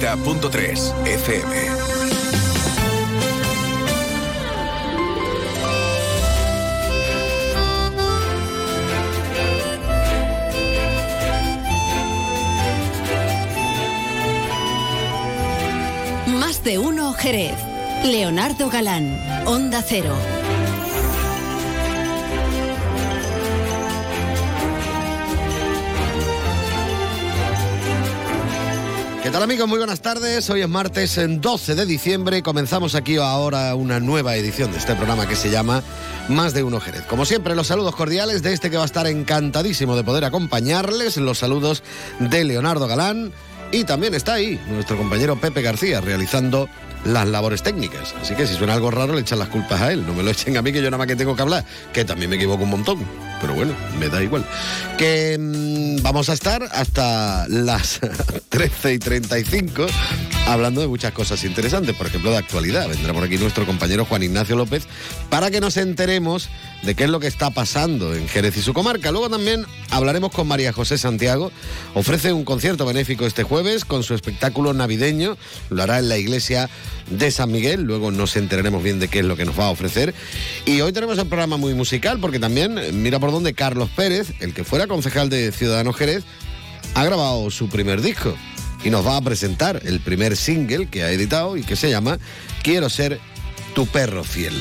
90.3 FM. Más de uno Jerez. Leonardo Galán, Onda Cero. Tal amigos? Muy buenas tardes. Hoy es martes en 12 de diciembre. Comenzamos aquí ahora una nueva edición de este programa que se llama Más de Uno Jerez. Como siempre, los saludos cordiales de este que va a estar encantadísimo de poder acompañarles. Los saludos de Leonardo Galán. Y también está ahí nuestro compañero Pepe García realizando las labores técnicas. Así que si suena algo raro, le echan las culpas a él. No me lo echen a mí, que yo nada más que tengo que hablar, que también me equivoco un montón. Pero bueno, me da igual. Que mm, vamos a estar hasta las 13 y 35 hablando de muchas cosas interesantes, por ejemplo, de actualidad. Vendrá por aquí nuestro compañero Juan Ignacio López para que nos enteremos de qué es lo que está pasando en Jerez y su comarca. Luego también hablaremos con María José Santiago. Ofrece un concierto benéfico este jueves con su espectáculo navideño. Lo hará en la iglesia de San Miguel. Luego nos enteraremos bien de qué es lo que nos va a ofrecer. Y hoy tenemos el programa muy musical porque también, mira por dónde Carlos Pérez, el que fuera concejal de Ciudadanos Jerez, ha grabado su primer disco y nos va a presentar el primer single que ha editado y que se llama Quiero ser tu perro fiel.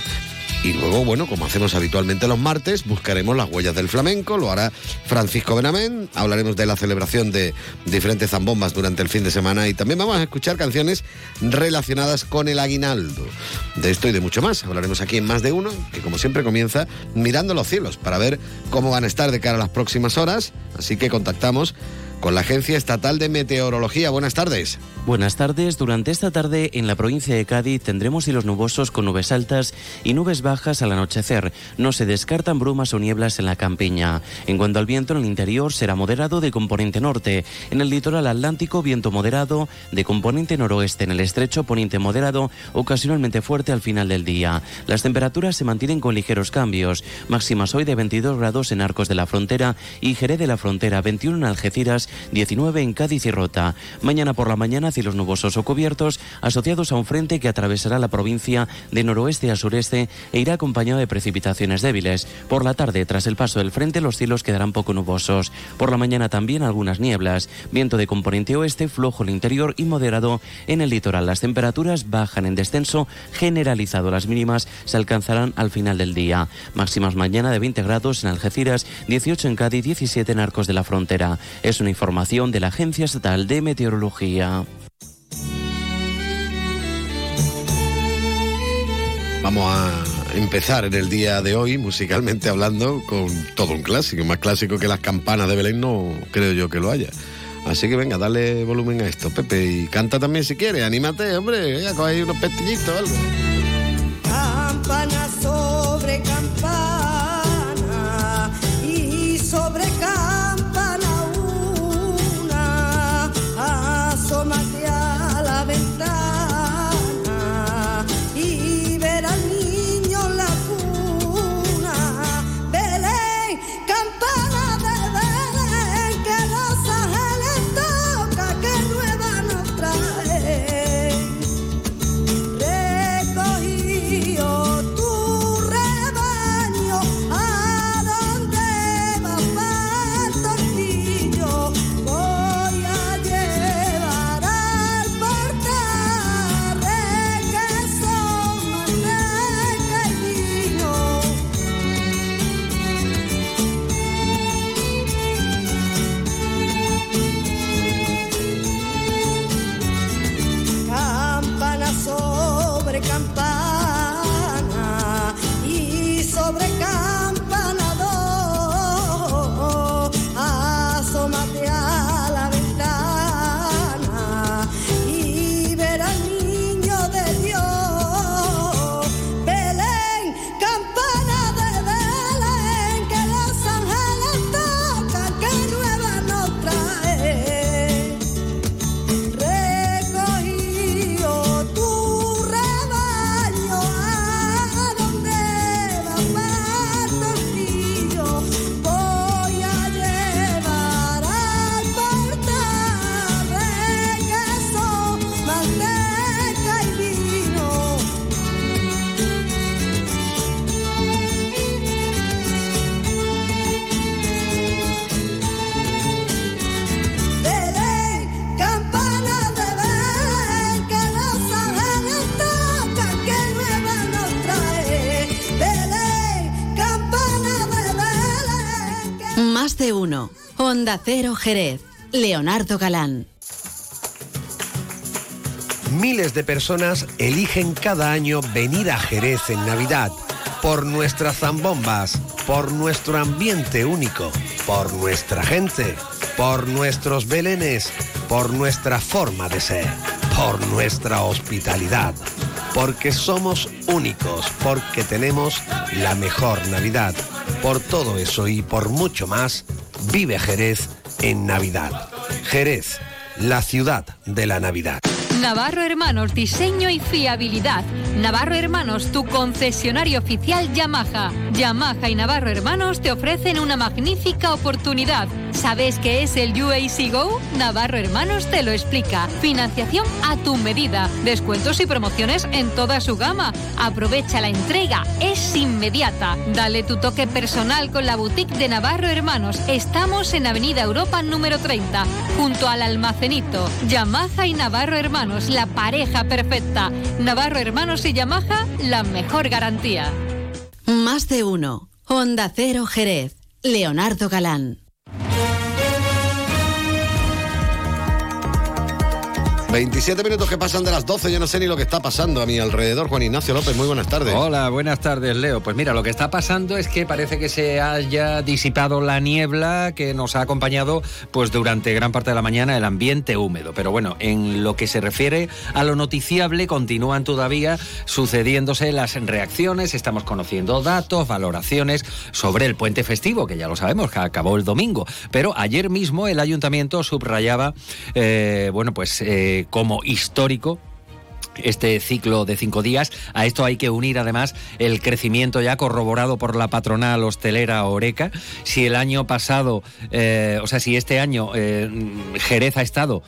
Y luego, bueno, como hacemos habitualmente los martes, buscaremos las huellas del flamenco, lo hará Francisco Benamén, hablaremos de la celebración de diferentes zambombas durante el fin de semana y también vamos a escuchar canciones relacionadas con el aguinaldo. De esto y de mucho más, hablaremos aquí en más de uno, que como siempre comienza mirando los cielos para ver cómo van a estar de cara a las próximas horas, así que contactamos con la Agencia Estatal de Meteorología. Buenas tardes. Buenas tardes. Durante esta tarde en la provincia de Cádiz tendremos cielos nubosos con nubes altas y nubes bajas al anochecer. No se descartan brumas o nieblas en la campiña. En cuanto al viento en el interior será moderado de componente norte. En el litoral atlántico viento moderado de componente noroeste. En el estrecho poniente moderado ocasionalmente fuerte al final del día. Las temperaturas se mantienen con ligeros cambios. Máximas hoy de 22 grados en Arcos de la Frontera y Jerez de la Frontera, 21 en Algeciras 19 en Cádiz y Rota. Mañana por la mañana cielos nubosos o cubiertos asociados a un frente que atravesará la provincia de noroeste a sureste e irá acompañado de precipitaciones débiles. Por la tarde, tras el paso del frente, los cielos quedarán poco nubosos. Por la mañana también algunas nieblas. Viento de componente oeste, flojo el interior y moderado en el litoral. Las temperaturas bajan en descenso generalizado. Las mínimas se alcanzarán al final del día. Máximas mañana de 20 grados en Algeciras, 18 en Cádiz, 17 en Arcos de la Frontera. Es una información de la Agencia Estatal de Meteorología. Vamos a empezar en el día de hoy, musicalmente hablando, con todo un clásico. Más clásico que las campanas de Belén no creo yo que lo haya. Así que venga, dale volumen a esto, Pepe. Y canta también si quieres, anímate, hombre. Venga, coge ahí unos pestillitos o algo. Campana sobre campana Cero Jerez. Leonardo Galán. Miles de personas eligen cada año venir a Jerez en Navidad por nuestras zambombas, por nuestro ambiente único, por nuestra gente, por nuestros belenes, por nuestra forma de ser, por nuestra hospitalidad, porque somos únicos, porque tenemos la mejor Navidad. Por todo eso y por mucho más, vive Jerez en Navidad. Jerez, la ciudad de la Navidad. Navarro Hermanos, diseño y fiabilidad. Navarro Hermanos, tu concesionario oficial Yamaha. Yamaha y Navarro Hermanos te ofrecen una magnífica oportunidad. ¿Sabes qué es el UAC Go? Navarro Hermanos te lo explica. Financiación a tu medida. Descuentos y promociones en toda su gama. Aprovecha la entrega. Es inmediata. Dale tu toque personal con la boutique de Navarro Hermanos. Estamos en Avenida Europa número 30, junto al almacenito. Yamaha y Navarro Hermanos, la pareja perfecta. Navarro Hermanos y Yamaha, la mejor garantía. Más de uno. Onda Cero Jerez. Leonardo Galán. 27 minutos que pasan de las 12, yo no sé ni lo que está pasando a mi alrededor. Juan Ignacio López, muy buenas tardes. Hola, buenas tardes, Leo. Pues mira, lo que está pasando es que parece que se haya disipado la niebla que nos ha acompañado pues durante gran parte de la mañana el ambiente húmedo. Pero bueno, en lo que se refiere a lo noticiable, continúan todavía sucediéndose las reacciones, estamos conociendo datos, valoraciones sobre el puente festivo, que ya lo sabemos, que acabó el domingo. Pero ayer mismo el ayuntamiento subrayaba, eh, bueno, pues eh, como histórico este ciclo de cinco días. A esto hay que unir además el crecimiento ya corroborado por la patronal hostelera Oreca. Si el año pasado, eh, o sea, si este año eh, Jerez ha estado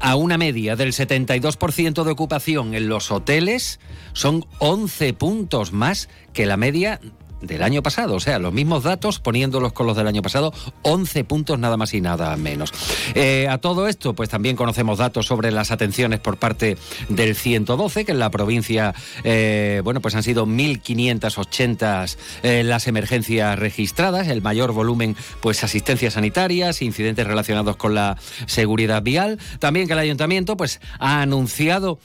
a una media del 72% de ocupación en los hoteles, son 11 puntos más que la media del año pasado, o sea, los mismos datos poniéndolos con los del año pasado, 11 puntos nada más y nada menos. Eh, a todo esto, pues también conocemos datos sobre las atenciones por parte del 112, que en la provincia, eh, bueno, pues han sido 1.580 eh, las emergencias registradas, el mayor volumen, pues asistencias sanitarias, incidentes relacionados con la seguridad vial. También que el ayuntamiento, pues ha anunciado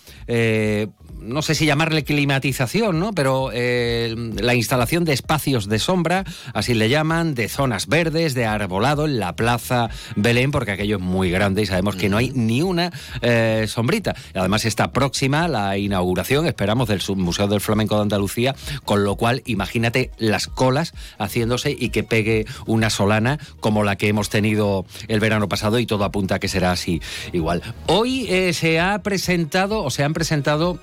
no sé si llamarle climatización, ¿no? Pero eh, la instalación de espacios de sombra, así le llaman, de zonas verdes, de arbolado en la Plaza Belén, porque aquello es muy grande y sabemos que no hay ni una eh, sombrita. Además está próxima la inauguración, esperamos, del Museo del Flamenco de Andalucía, con lo cual imagínate las colas haciéndose y que pegue una solana como la que hemos tenido el verano pasado y todo apunta a que será así igual. Hoy eh, se ha presentado o se han presentado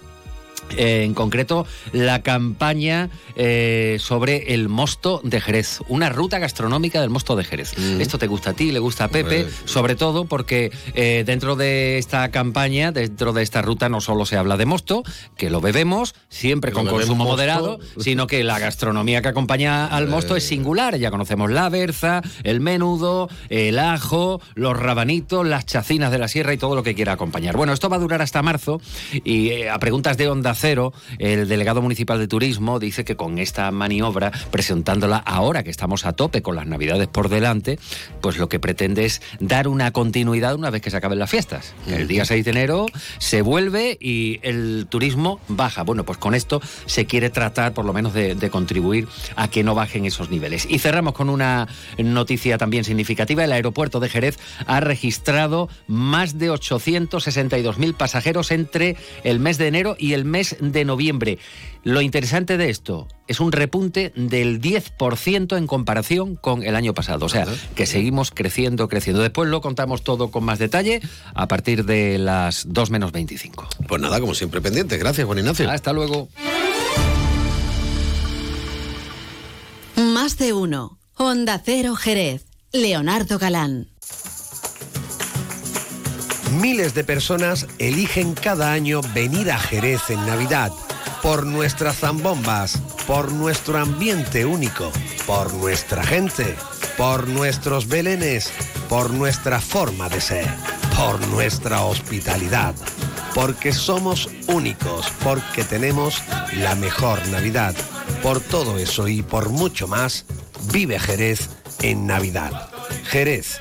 eh, en concreto la campaña eh, sobre el mosto de Jerez, una ruta gastronómica del mosto de Jerez. Mm. Esto te gusta a ti, le gusta a Pepe, sobre todo porque eh, dentro de esta campaña, dentro de esta ruta, no solo se habla de mosto, que lo bebemos siempre Que con consumo mosto. moderado, sino que la gastronomía que acompaña al mosto es singular. Ya conocemos la berza, el menudo, el ajo, los rabanitos, las chacinas de la sierra y todo lo que quiera acompañar. Bueno, esto va a durar hasta marzo y a preguntas de Onda Cero, el delegado municipal de turismo dice que con esta maniobra, presentándola ahora que estamos a tope con las navidades por delante, pues lo que pretende es dar una continuidad una vez que se acaben las fiestas. El día 6 de enero se vuelve y el turismo baja. Bueno, pues con esto se quiere tratar por lo menos de, de contribuir a que no bajen esos niveles. Y cerramos con una noticia también significativa. El aeropuerto de Jerez ha registrado más de 862.000 pasajeros entre el mes de enero y el mes de noviembre. Lo interesante de esto es un repunte del 10% en comparación con el año pasado. O sea, que seguimos creciendo, creciendo. Después lo contamos todo con más detalle a partir de las 2 menos 25. Pues nada, como siempre pendiente. Gracias, Juan Ignacio. Hasta luego. Más de uno. Onda Cero Jerez. Leonardo Galán. Miles de personas eligen cada año venir a Jerez en Navidad por nuestras zambombas, por nuestro ambiente único, por nuestra gente, por nuestros belenes, por nuestra forma de ser, por nuestra hospitalidad, porque somos únicos, porque tenemos la mejor Navidad. Por todo eso y por mucho más, vive Jerez en Navidad. Jerez,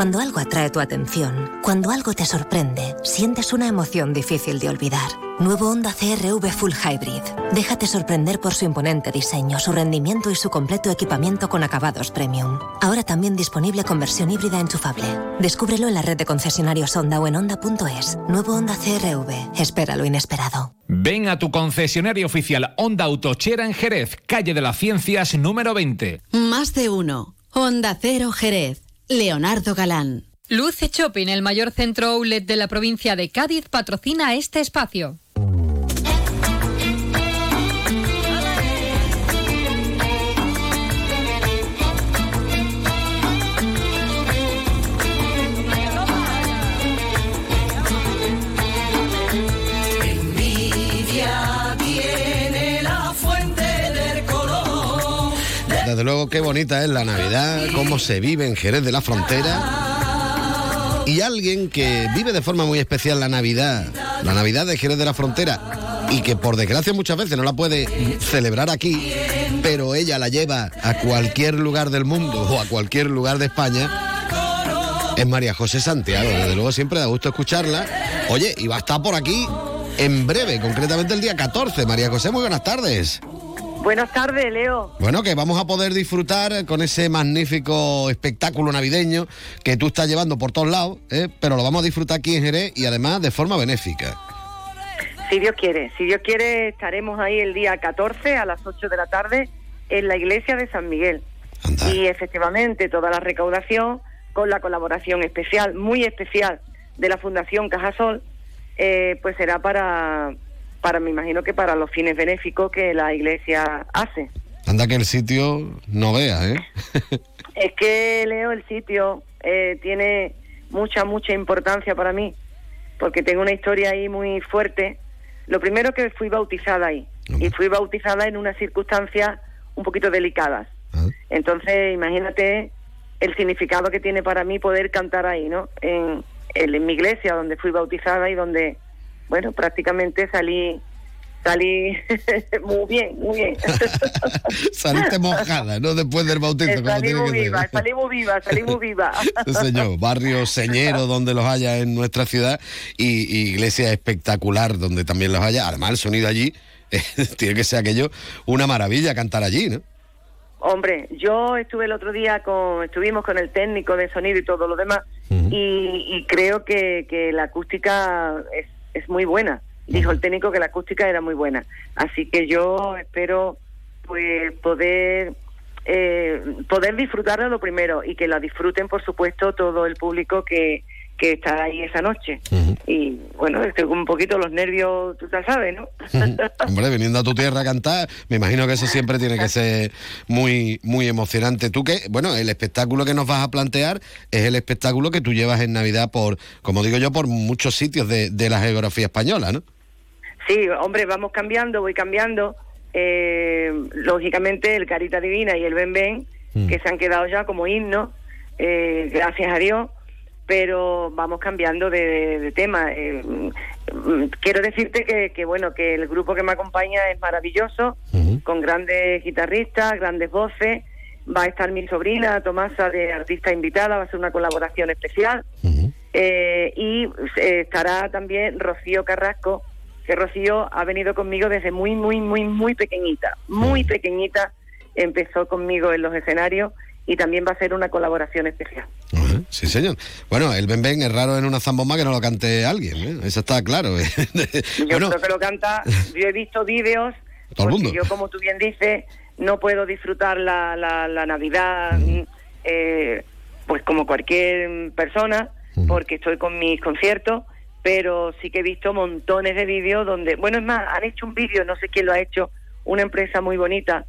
Cuando algo atrae tu atención, cuando algo te sorprende, sientes una emoción difícil de olvidar. Nuevo Honda CRV Full Hybrid. Déjate sorprender por su imponente diseño, su rendimiento y su completo equipamiento con acabados premium. Ahora también disponible con versión híbrida enchufable. Descúbrelo en la red de concesionarios Honda o en Honda.es. Nuevo Honda CRV. Espera lo inesperado. Ven a tu concesionario oficial Honda Autochera en Jerez, calle de las Ciencias número 20. Más de uno. Honda Cero Jerez. Leonardo Galán. Luce Shopping, el mayor centro outlet de la provincia de Cádiz, patrocina este espacio. Desde luego, qué bonita es la Navidad, cómo se vive en Jerez de la Frontera. Y alguien que vive de forma muy especial la Navidad, la Navidad de Jerez de la Frontera, y que por desgracia muchas veces no la puede celebrar aquí, pero ella la lleva a cualquier lugar del mundo o a cualquier lugar de España, es María José Santiago. Desde luego siempre da gusto escucharla. Oye, y va a estar por aquí en breve, concretamente el día 14. María José, muy buenas tardes. Buenas tardes, Leo. Bueno, que vamos a poder disfrutar con ese magnífico espectáculo navideño que tú estás llevando por todos lados, ¿eh? pero lo vamos a disfrutar aquí en Jerez y además de forma benéfica. Si Dios quiere, si Dios quiere, estaremos ahí el día 14 a las 8 de la tarde en la iglesia de San Miguel. Y efectivamente, toda la recaudación con la colaboración especial, muy especial, de la Fundación Cajasol, eh, pues será para, para, me imagino que para los fines benéficos que la iglesia hace. Anda que el sitio no vea, ¿eh? Es que, Leo, el sitio eh, tiene mucha, mucha importancia para mí, porque tengo una historia ahí muy fuerte. Lo primero que fui bautizada ahí, y fui bautizada en unas circunstancias un poquito delicadas. Entonces, imagínate el significado que tiene para mí poder cantar ahí, ¿no? En, en, en mi iglesia, donde fui bautizada y donde, bueno, prácticamente salí salí muy bien, muy bien. Saliste mojada, ¿no? Después del bautismo. como salí muy viva, salí muy viva, salí muy viva. Señor, barrio señero donde los haya en nuestra ciudad y, y iglesia espectacular donde también los haya. Además, el sonido allí eh, tiene que ser aquello una maravilla cantar allí, ¿no? Hombre, yo estuve el otro día con, estuvimos con el técnico de sonido y todo lo demás, y, y creo que, que la acústica es, es muy buena. Dijo el técnico que la acústica era muy buena. Así que yo espero pues poder eh, poder disfrutarla lo primero y que la disfruten por supuesto todo el público que, que está ahí esa noche. Y bueno, estoy con un poquito los nervios, tú ya sabes, ¿no? Hombre, viniendo a tu tierra a cantar, me imagino que eso siempre tiene que ser muy, muy emocionante. Tú que, bueno, el espectáculo que nos vas a plantear es el espectáculo que tú llevas en Navidad por, como digo yo, por muchos sitios de, de la geografía española, ¿no? Sí, hombre, vamos cambiando, voy cambiando. Eh, lógicamente el Carita Divina y el Ben Ben, que se han quedado ya como himnos, eh, gracias a Dios, pero vamos cambiando de, de tema. Eh, mm, quiero decirte que, que, bueno, que el grupo que me acompaña es maravilloso, con grandes guitarristas, grandes voces. Va a estar mi sobrina Tomasa de artista invitada, va a ser una colaboración especial. Eh, y eh, estará también Rocío Carrasco, que Rocío ha venido conmigo desde muy, muy, muy, muy pequeñita, muy pequeñita, empezó conmigo en los escenarios y también va a ser una colaboración especial. Sí, señor. Bueno, el Ben Ben es raro en una zambomba que no lo cante alguien, ¿eh? eso está claro. Yo bueno, creo que lo canta, yo he visto vídeos, Todo el mundo. yo como tú bien dices, no puedo disfrutar la, la, la Navidad eh, pues como cualquier persona, porque estoy con mis conciertos, pero sí que he visto montones de vídeos donde, bueno, es más, han hecho un vídeo, no sé quién lo ha hecho, una empresa muy bonita,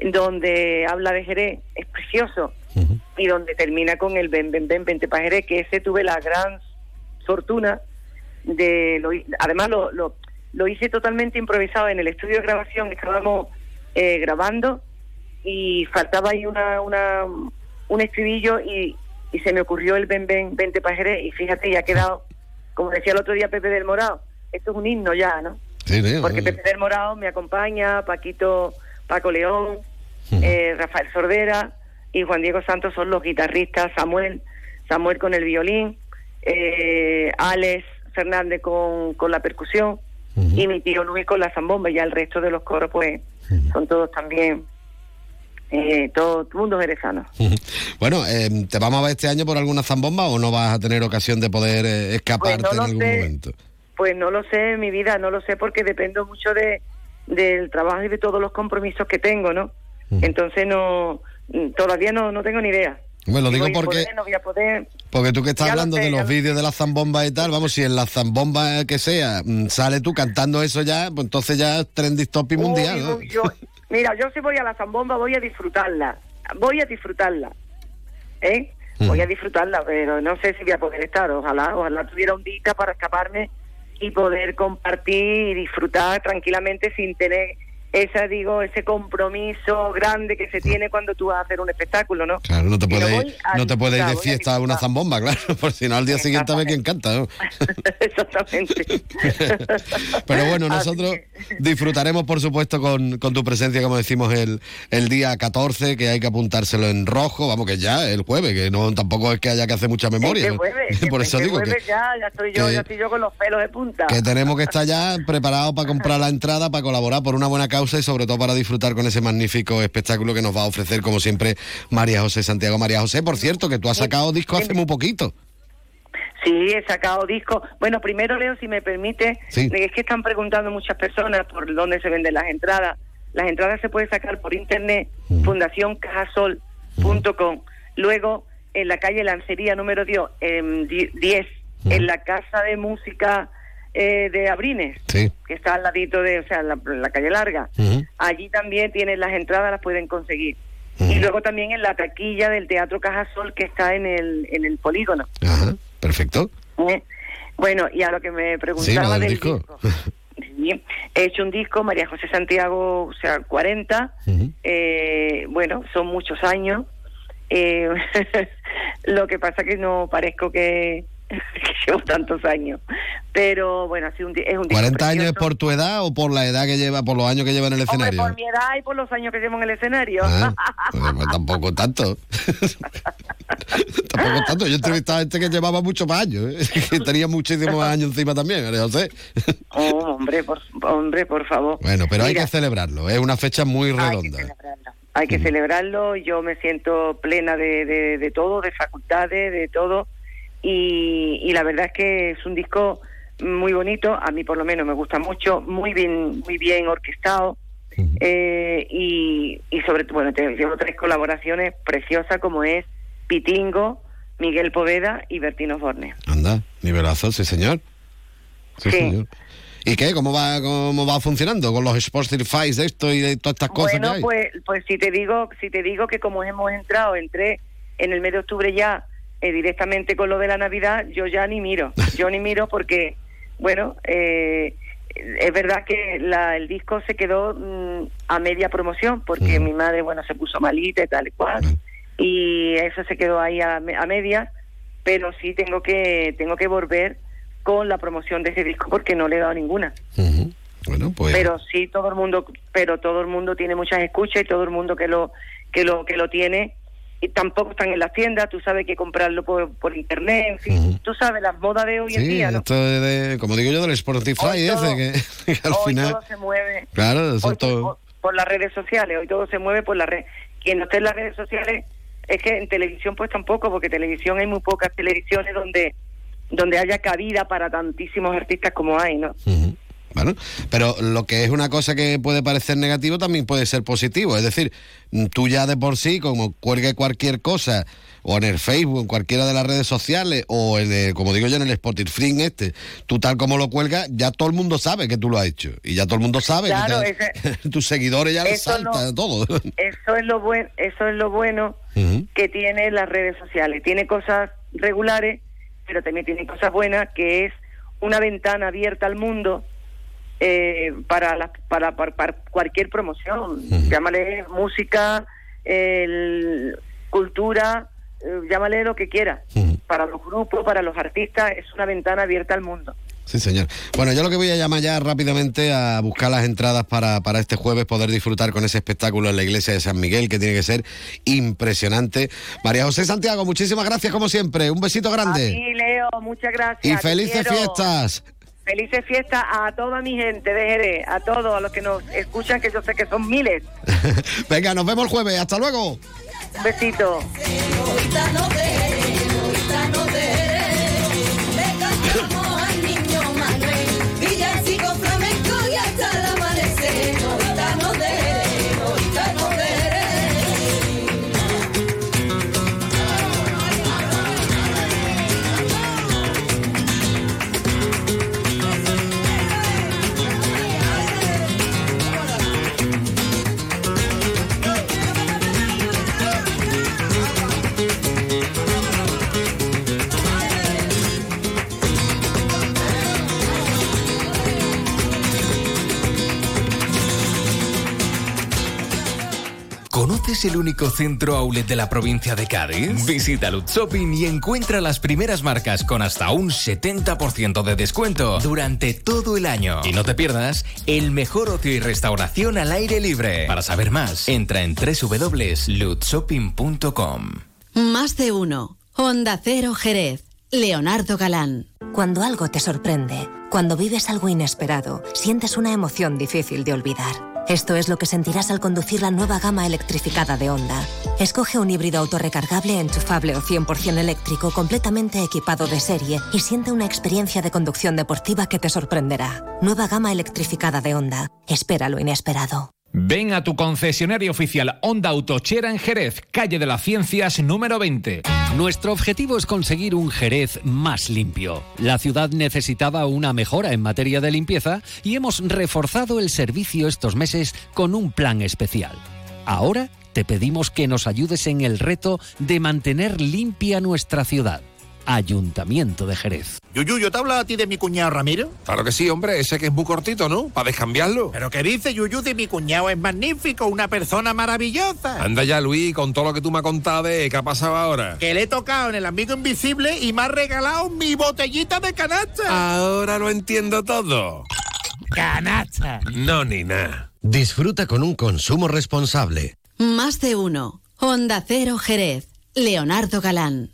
donde habla de Jerez, es precioso, y donde termina con el ven, ven, ven, vente pa' Jerez, que ese tuve la gran fortuna de lo, además lo, lo, lo hice totalmente improvisado en el estudio de grabación estábamos eh, grabando y faltaba ahí una, una un estribillo y, y se me ocurrió el ven ven vente pa' Jerez y fíjate ya ha quedado como decía el otro día Pepe del Morado esto es un himno ya no Sí, porque. Pepe del Morado me acompaña Paquito Paco León eh, Rafael Sordera y Juan Diego Santos son los guitarristas Samuel Samuel con el violín eh, Alex Fernández con, con la percusión y mi tío Luis con la zambomba y ya el resto de los coros pues son todos también eh, todo, todo mundo jerezano Bueno, eh, ¿te vamos a ver este año por alguna zambomba o no vas a tener ocasión de poder eh, escaparte Pues no en algún sé. momento? Pues no lo sé, mi vida, no lo sé porque dependo mucho de del trabajo y de todos los compromisos que tengo, ¿no? Entonces no todavía no, no tengo ni idea. Bueno, lo digo porque, poder, no voy a poder. porque tú que estás Ya lo hablando sé, de los lo vídeos de las zambombas y tal, vamos, si en la zambomba que sea mm, sale tú cantando eso ya, pues entonces ya es trending topic mundial, Uy, ¿no? uy, yo- mira, yo si voy a la zambomba voy a disfrutarla, voy a disfrutarla, ¿eh? Voy a disfrutarla, pero no sé si voy a poder estar. Ojalá, ojalá tuviera un día para escaparme y poder compartir y disfrutar tranquilamente sin tener esa digo ese compromiso grande que se tiene cuando tú vas a hacer un espectáculo, ¿no? Claro, no te puedes no te puedes ir de a fiesta a una zambomba, claro, por si no al día siguiente a ver quién canta, ¿no? Exactamente. Pero bueno, nosotros disfrutaremos, por supuesto, con, con tu presencia, como decimos, el, el día 14, que hay que apuntárselo en rojo, vamos, que ya el jueves, que no tampoco es que haya que hacer mucha memoria. Este jueves, por eso digo que, ya, ya estoy yo, que- ya estoy yo con los pelos de punta. que tenemos que estar ya preparados para comprar la entrada, para colaborar por una buena causa y sobre todo para disfrutar con ese magnífico espectáculo que nos va a ofrecer, como siempre, María José Santiago. María José, por cierto, que tú has sacado disco hace muy poquito. Sí, he sacado discos. Bueno, primero, Leo, si me permite, Sí. es que están preguntando muchas personas por dónde se venden las entradas. Las entradas se pueden sacar por internet, fundacioncajasol.com. Luego, en la calle Lancería número 10, em, 10 en la Casa de Música eh, de Abrines, Sí. que está al ladito de, o sea, la, la calle larga. Allí también tienen las entradas, las pueden conseguir. Y luego también en la taquilla del Teatro Cajasol, que está en el, en el polígono. Ajá, perfecto. ¿eh? Bueno, y a lo que me Sí, preguntaba del del disco. disco. Sí, he hecho un disco, María José Santiago, o sea, 40. eh, bueno, son muchos años. Eh, lo que pasa que no parezco que, que llevo tantos años. Pero bueno, ha sido un, es un disco 40 años es por tu edad o por la edad que lleva, por los años que lleva en el Hombre, escenario. por mi edad y por los años que llevo en el escenario. Ah, pues, pues tampoco tanto. tampoco tanto. Yo he entrevistado a gente que llevaba muchos más años, ¿eh? que tenía muchísimos años encima también, María José. Oh, hombre, por, hombre, por favor. Bueno, pero hay que celebrarlo. Es una fecha muy Hay que redonda. celebrarlo. Hay que celebrarlo. Yo me siento plena de, de, de todo, de facultades, de todo. Y, y la verdad es que es un disco muy bonito. A mí, por lo menos, me gusta mucho. Muy bien, muy bien orquestado. Eh, y, y sobre todo, bueno, te- tengo tres colaboraciones preciosas como es Pitingo, Miguel Poveda y Bertino Forne. Anda, nivelazo, sí, señor. Sí, Sí. señor. ¿Y qué? ¿Cómo va, ¿Cómo va funcionando con los Spotify de esto y de todas estas cosas Bueno, que hay? pues, pues si te digo, si te digo que como hemos entrado, entré en el mes de octubre ya eh, directamente con lo de la Navidad, yo ya ni miro, yo ni miro porque, bueno, eh, es verdad que la, el disco se quedó mm, a media promoción porque mi madre, bueno, se puso malita y tal y cual, y eso se quedó ahí a, a media, pero sí tengo que tengo que volver con la promoción de ese disco porque no le he dado ninguna. Bueno, pues. pero sí todo el mundo pero todo el mundo tiene muchas escuchas y todo el mundo que lo que lo que lo tiene y tampoco están en las tiendas tú sabes que comprarlo por, por internet en fin tú sabes las modas de hoy en día ¿no? esto de, de- como digo yo, del Spotify Hoy todo- ese, que, que al hoy final. todo se mueve Claro, eso hoy es todo. por, las redes sociales hoy todo se mueve por las redes quien no esté en las redes sociales es que en televisión pues tampoco porque televisión hay muy pocas televisiones donde donde haya cabida para tantísimos artistas como hay no Bueno, pero lo que es una cosa que puede parecer negativo también puede ser positivo. Es decir, mm, tú ya de por sí, como cuelgue cualquier cosa, o en el Facebook, en cualquiera de las redes sociales, o en el- como digo yo, en el Spotify este, tú tal como lo cuelgas, ya todo el mundo sabe que tú lo has hecho. Y ya todo el mundo sabe Claro, que te- ese- tus seguidores ya les eso salta no- todo. eso es lo bueno eso es lo bueno que tiene las redes sociales. Tiene cosas regulares, pero también tiene cosas buenas, que es una ventana abierta al mundo eh, para, la- para, para, para cualquier promoción. Llámale música, el- cultura, eh, llámale lo que quiera. Para los grupos, para los artistas, es una ventana abierta al mundo. Sí, señor. Bueno, yo lo que voy a llamar ya rápidamente a buscar las entradas para, para este jueves, poder disfrutar con ese espectáculo en la iglesia de San Miguel, que tiene que ser impresionante. María José Santiago, muchísimas gracias como siempre. Un besito grande. Y Leo, muchas gracias. Y felices fiestas. Felices fiestas a toda mi gente de Jerez, a todos, a los que nos escuchan, que yo sé que son miles. Venga, nos vemos el jueves. Hasta luego. Un besito. ¿Conoces el único centro outlet de la provincia de Cádiz? Visita Lutz Shopping y encuentra las primeras marcas con hasta un 70% de descuento durante todo el año. Y no te pierdas el mejor ocio y restauración al aire libre. Para saber más, entra en www.lutzshopping.com. Más de uno. Honda Cero Jerez. Leonardo Galán. Cuando algo te sorprende, cuando vives algo inesperado, sientes una emoción difícil de olvidar. Esto es lo que sentirás al conducir la nueva gama electrificada de Honda. Escoge un híbrido autorrecargable, enchufable o 100% eléctrico completamente equipado de serie y siente una experiencia de conducción deportiva que te sorprenderá. Nueva gama electrificada de Honda. Espera lo inesperado. Ven a tu concesionario oficial Honda Autochera en Jerez, calle de las Ciencias número 20. Nuestro objetivo es conseguir un Jerez más limpio. La ciudad necesitaba una mejora en materia de limpieza y hemos reforzado el servicio estos meses con un plan especial. Ahora te pedimos que nos ayudes en el reto de mantener limpia nuestra ciudad. Ayuntamiento de Jerez. Yuyu, ¿yo te hablo a ti de mi cuñado Ramiro? Claro que sí, hombre, ese que es muy cortito, ¿no? Para descambiarlo. ¿Pero qué dice Yuyu de mi cuñado? Es magnífico, una persona maravillosa. Anda ya, Luis, con todo lo que tú me has contado de qué ha pasado ahora. Que le he tocado en el amigo invisible y me ha regalado mi botellita de canasta. Ahora lo entiendo todo. Canasta. No, ni nada. Disfruta con un consumo responsable. Más de uno. Honda Cero Jerez. Leonardo Galán.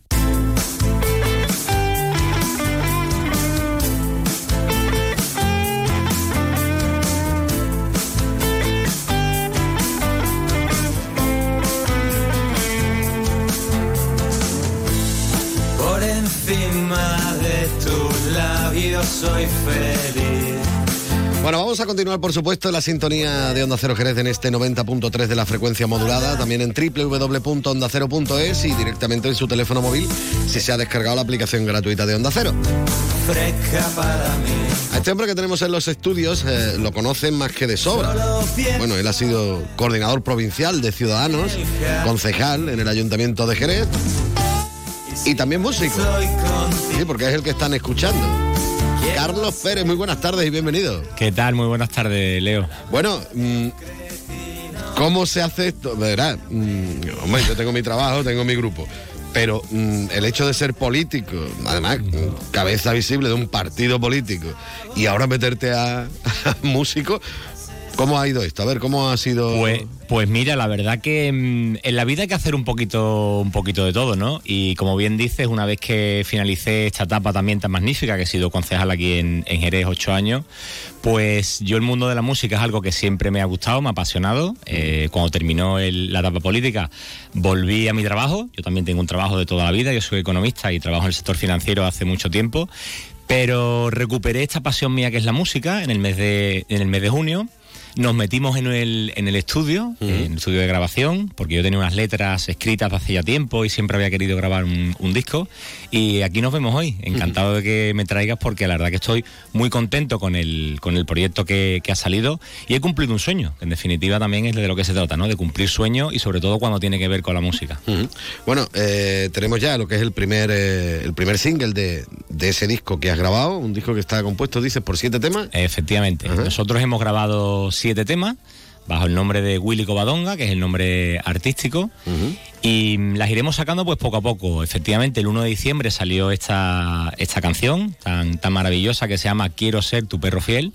Labios soy feliz. Bueno, vamos a continuar, por supuesto, en la sintonía de Onda Cero Jerez en este 90.3 de la frecuencia modulada, también en www.ondacero.es y directamente en su teléfono móvil si se ha descargado la aplicación gratuita de Onda Cero. A este hombre que tenemos en los estudios eh, lo conocen más que de sobra. Bueno, él ha sido coordinador provincial de Ciudadanos, concejal en el Ayuntamiento de Jerez y también músico. Sí, porque es el que están escuchando. Carlos Pérez, muy buenas tardes y bienvenido. ¿Qué tal? Muy buenas tardes, Leo. Bueno, mm, ¿cómo se hace esto? De verdad, mm, hombre, yo tengo mi trabajo, tengo mi grupo. Pero mm, el hecho de ser político, además, cabeza visible de un partido político, y ahora meterte a, a músico, ¿cómo ha ido esto? A ver, ¿cómo ha sido...? Pues, pues mira, la verdad que mm, en la vida hay que hacer un poquito, un poquito de todo, ¿no? Y como bien dices, una vez que finalicé esta etapa también tan magnífica, que he sido concejal aquí en, en Jerez ocho años, pues yo el mundo de la música es algo que siempre me ha gustado, me ha apasionado. Eh, cuando terminó la etapa política, volví a mi trabajo. Yo también tengo un trabajo de toda la vida, yo soy economista y trabajo en el sector financiero hace mucho tiempo. Pero recuperé esta pasión mía que es la música en el mes de, en el mes de junio nos metimos en el, en el estudio, en el estudio de grabación, porque yo tenía unas letras escritas de hace ya tiempo y siempre había querido grabar un, un disco. Y aquí nos vemos hoy. Encantado de que me traigas porque la verdad que estoy muy contento con el, con el proyecto que, que ha salido y he cumplido un sueño, que en definitiva también es de lo que se trata, ¿no? De cumplir sueños y sobre todo cuando tiene que ver con la música. Bueno, eh, tenemos ya lo que es el primer eh, el primer single de, de ese disco que has grabado, un disco que está compuesto, dices, por siete temas. Efectivamente. Nosotros hemos grabado siete temas bajo el nombre de Willy Covadonga, que es el nombre artístico, y mm, las iremos sacando pues poco a poco. Efectivamente, el 1 de diciembre salió esta, esta canción tan, tan maravillosa que se llama Quiero ser tu perro fiel,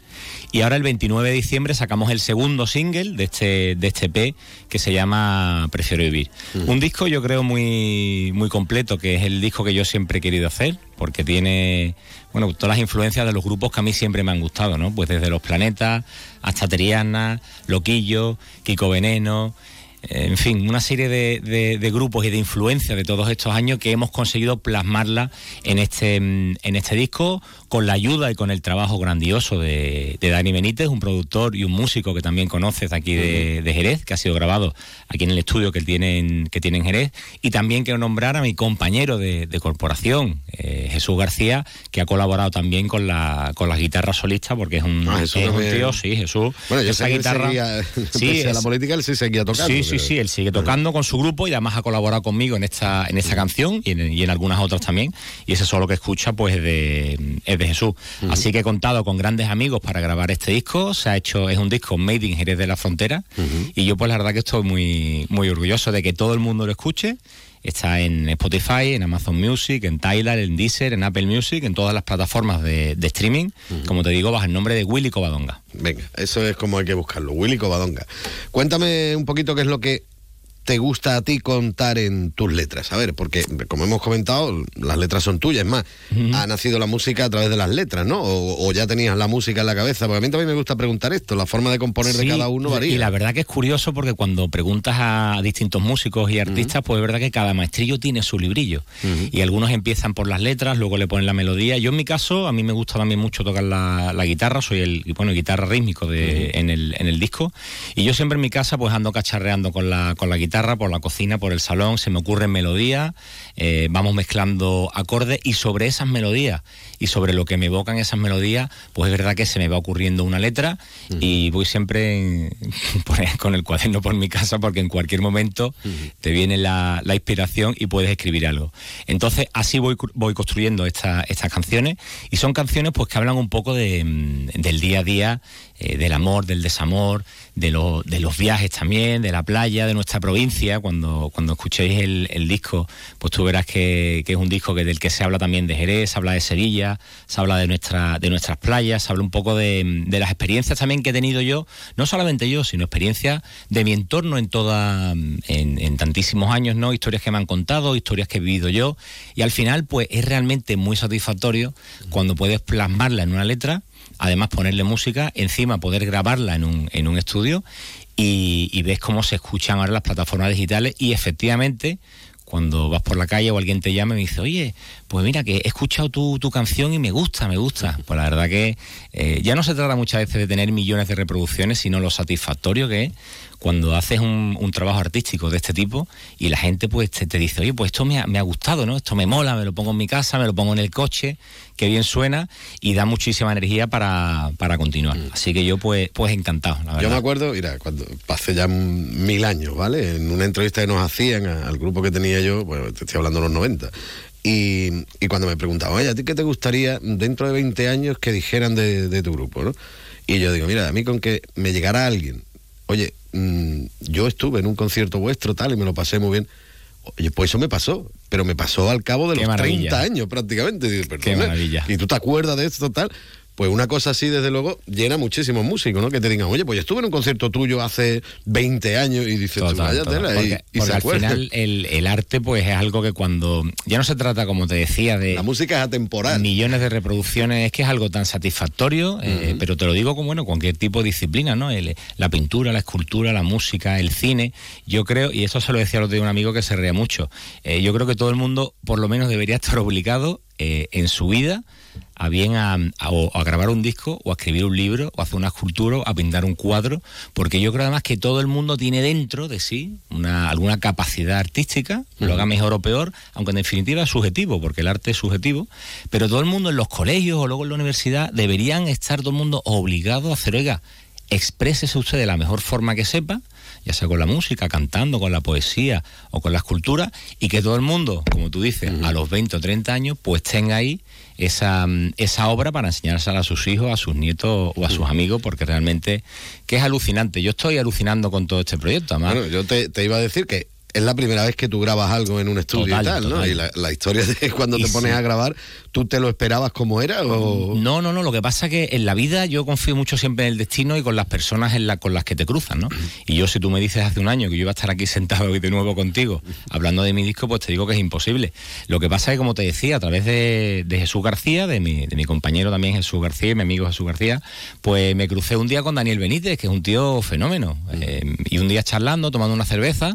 y ahora el 29 de diciembre sacamos el segundo single de este, de este EP que se llama Prefiero vivir. Un disco yo creo muy, muy completo, que es el disco que yo siempre he querido hacer, porque tiene bueno, todas las influencias de los grupos que a mí siempre me han gustado, ¿no? Pues desde Los Planetas hasta Triana, Loquillo, Kiko Veneno, en fin, una serie de, de- de grupos y de influencias de todos estos años que hemos conseguido plasmarla en este, mm, en este disco con la ayuda y con el trabajo grandioso de, de Dani Benítez, un productor y un músico que también conoces aquí de, de Jerez, que ha sido grabado aquí en el estudio que tienen, que tiene en Jerez, y también quiero nombrar a mi compañero de, de corporación, eh, Jesús García, que ha colaborado también con la, con las guitarras solistas, porque es un, Ah, Jesús es un tío, sí, Jesús. Bueno, yo esa sé que guitarra- seguía, Sí, a la es- política, él sí seguía tocando. Sí, sí, sí, él sigue tocando con su grupo y además ha colaborado conmigo en esta, en esta canción y en, y en algunas otras también. Y ese solo que escucha, pues es de, es de Jesús. Así que he contado con grandes amigos para grabar este disco. Se ha hecho, es un disco made in Jerez de la Frontera. Y yo, pues la verdad que estoy muy, muy orgulloso de que todo el mundo lo escuche. Está en Spotify, en Amazon Music, en Tidal, en Deezer, en Apple Music, en todas las plataformas de, de streaming. Como te digo, bajo el nombre de Willy Covadonga. Venga, eso es como hay que buscarlo. Willy Covadonga. Cuéntame un poquito qué es lo que te gusta a ti contar en tus letras. A ver, porque como hemos comentado, las letras son tuyas. Es más, ha nacido la música a través de las letras, ¿no? O, o ya tenías la música en la cabeza. Porque a mí también me gusta preguntar esto. La forma de componer de cada uno varía. Y la verdad que es curioso porque cuando preguntas a distintos músicos y artistas, pues es verdad que cada maestrillo tiene su librillo. Y algunos empiezan por las letras, luego le ponen la melodía. Yo en mi caso, a mí me gusta también mucho tocar la, la guitarra, soy el bueno, guitarra rítmico de, en, el, en el disco. Y yo siempre en mi casa pues ando cacharreando con la, con la guitarra, por la cocina, por el salón, se me ocurren melodías, eh, vamos mezclando acordes y sobre esas melodías y sobre lo que me evocan esas melodías, pues es verdad que se me va ocurriendo una letra y voy siempre en- con el cuaderno por mi casa porque en cualquier momento te viene la, la inspiración y puedes escribir algo. Entonces así voy, voy construyendo esta- estas canciones y son canciones pues que hablan un poco de, mm, del día a día, eh, del amor, del desamor, de, lo- de los viajes también, de la playa, de nuestra provincia. Cuando, cuando escuchéis el, disco, pues tú verás que, que es un disco que, del que se habla también de Jerez, se habla de Sevilla, se habla de, nuestra, de nuestras playas, se habla un poco de, de las experiencias también que he tenido yo, no solamente yo, sino experiencias de mi entorno en toda, en, en tantísimos años, ¿no? Historias que me han contado, historias que he vivido yo, y al final, pues es realmente muy satisfactorio cuando puedes plasmarla en una letra además ponerle música, encima poder grabarla en un, en un estudio y, ves cómo se escuchan ahora las plataformas digitales y efectivamente cuando vas por la calle o alguien te llama y me dice, oye, pues mira que he escuchado tu, tu canción y me gusta, me gusta. Pues la verdad que eh, ya no se trata muchas veces de tener millones de reproducciones, sino lo satisfactorio que es cuando haces un, un trabajo artístico de este tipo y la gente pues te, te dice, oye, pues esto me ha, me ha gustado, ¿no? Esto me mola, me lo pongo en mi casa, me lo pongo en el coche, que bien suena y da muchísima energía para, para continuar. Así que yo pues, pues encantado, la verdad. Yo me acuerdo, mira, cuando hace ya mil años, ¿vale? En una entrevista que nos hacían al grupo que tenía yo, bueno, te estoy hablando de los 90. Y, y cuando me preguntaban, oye, ¿a ti qué te gustaría dentro de 20 años que dijeran de, de tu grupo, ¿no? Y yo digo, mira, a mí con que me llegara alguien, oye, mm, yo estuve en un concierto vuestro, tal, y me lo pasé muy bien. Oye, pues eso me pasó, pero me pasó al cabo de Qué los maravilla. 30 años prácticamente. Digo, Qué maravilla. Y tú te acuerdas de esto, tal. Pues una cosa así, desde luego, llena muchísimos músicos, ¿no? Que te digan, oye, pues yo estuve en un concierto tuyo hace 20 años y dices, tú, vaya tela", y- Porque, y, porque se al final el, el arte pues es algo que cuando ya no se trata como te decía de La música es atemporal. millones de reproducciones es que es algo tan satisfactorio eh, pero te lo digo como bueno cualquier tipo de disciplina no El- la pintura la escultura la música el cine. Yo creo y eso se lo decía otro día un amigo que se ría mucho eh, yo creo que todo el mundo por lo menos debería estar obligado eh, en su vida a bien a, a- a grabar un disco o a escribir un libro o a hacer una escultura o a pintar un cuadro, porque yo creo además que todo el mundo tiene dentro de sí una, alguna capacidad artística, lo haga mejor o peor, aunque en definitiva es subjetivo, porque el arte es subjetivo, pero todo el mundo en los colegios o luego en la universidad deberían estar todo el mundo obligado a hacer, oiga, exprésese usted de la mejor forma que sepa, ya sea con la música, cantando, con la poesía o con la escultura, y que todo el mundo, como tú dices, a los 20 o 30 años, pues tenga ahí esa, mm, esa obra para enseñársela a sus hijos, a sus nietos o a sus amigos, porque realmente que es alucinante. Yo estoy alucinando con todo este proyecto, además. Bueno, yo te, te iba a decir que es la primera vez que tú grabas algo en un estudio Total, y tal, ¿no? total. Y la, la historia de cuando Y te pones sí. a grabar, ¿tú te lo esperabas como era? O... No, no, no. Lo que pasa es que en la vida yo confío mucho siempre en el destino y con las personas en la, con las que te cruzan, ¿no? Y yo, si tú me dices hace un año que yo iba a estar aquí sentado hoy de nuevo contigo, hablando de mi disco, pues te digo que es imposible. Lo que pasa es que, como te decía, a través de, de Jesús García, de mi, de mi compañero también Jesús García y mi amigo Jesús García, pues me crucé un día con Daniel Benítez, que es un tío fenómeno. Eh, y un día charlando, tomando una cerveza,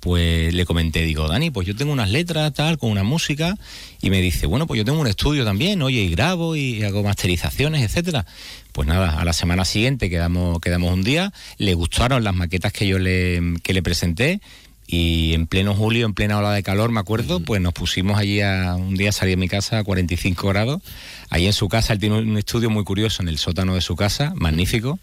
pues le comenté, digo, Dani, pues yo tengo unas letras, tal, con una música, y me dice, bueno, pues yo tengo un estudio también, oye, y grabo y hago masterizaciones, etcétera. Pues nada, a la semana siguiente quedamos, quedamos un día, le gustaron las maquetas que yo le, que le presenté, y en pleno julio, en plena ola de calor, me acuerdo, pues nos pusimos allí a un día salí de mi casa a 45 grados, ahí en su casa, él tiene un estudio muy curioso en el sótano de su casa, magnífico,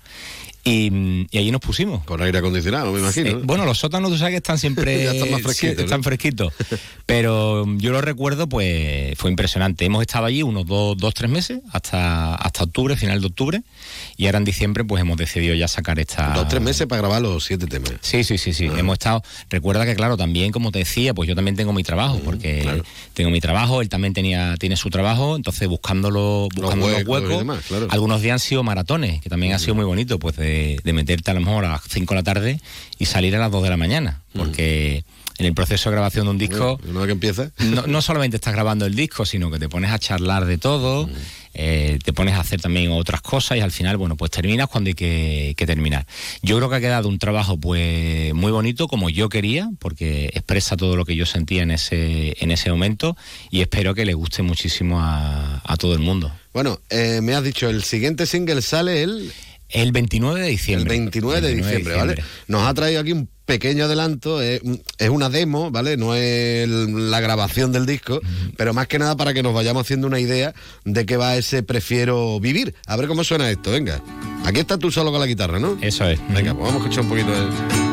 y, mm, y allí nos pusimos. Con aire acondicionado, me imagino. Eh, bueno, los sótanos tú sabes que están siempre Ya están más fresquitos, ¿no? están fresquitos. Pero mm, yo lo recuerdo, pues fue impresionante. Hemos estado allí unos dos, dos tres meses, hasta, hasta octubre, final de octubre, y ahora en diciembre pues hemos decidido ya sacar esta... Dos, tres meses para grabar los siete temas. Sí, sí, sí, sí. Hemos estado. Recuerda que, claro, también, como te decía, pues yo también tengo mi trabajo, porque tengo mi trabajo, él también tenía, tiene su trabajo, entonces buscándolo, buscando los huecos huecos. y demás, claro. Algunos días han sido maratones, que también ha sido muy bonito, pues de, de meterte a lo mejor a las 5 de la tarde y salir a las 2 de la mañana, porque en el proceso de grabación de un disco. Que empieza. No, no solamente estás grabando el disco, sino que te pones a charlar de todo, eh, te pones a hacer también otras cosas y al final, bueno, pues terminas cuando hay que, que terminar. Yo creo que ha quedado un trabajo pues muy bonito, como yo quería, porque expresa todo lo que yo sentía en ese, en ese momento y espero que le guste muchísimo a, a todo el mundo. Bueno, eh, me has dicho, el siguiente single sale el... El 29 de diciembre. El 29 de 29 de diciembre, ¿vale? Nos ha traído aquí un pequeño adelanto, es, es una demo, ¿vale? No es la grabación del disco, pero más que nada para que nos vayamos haciendo una idea de qué va ese Prefiero Vivir. A ver cómo suena esto, venga. Aquí estás tú solo con la guitarra, ¿no? Eso es. Venga, pues vamos a escuchar un poquito de...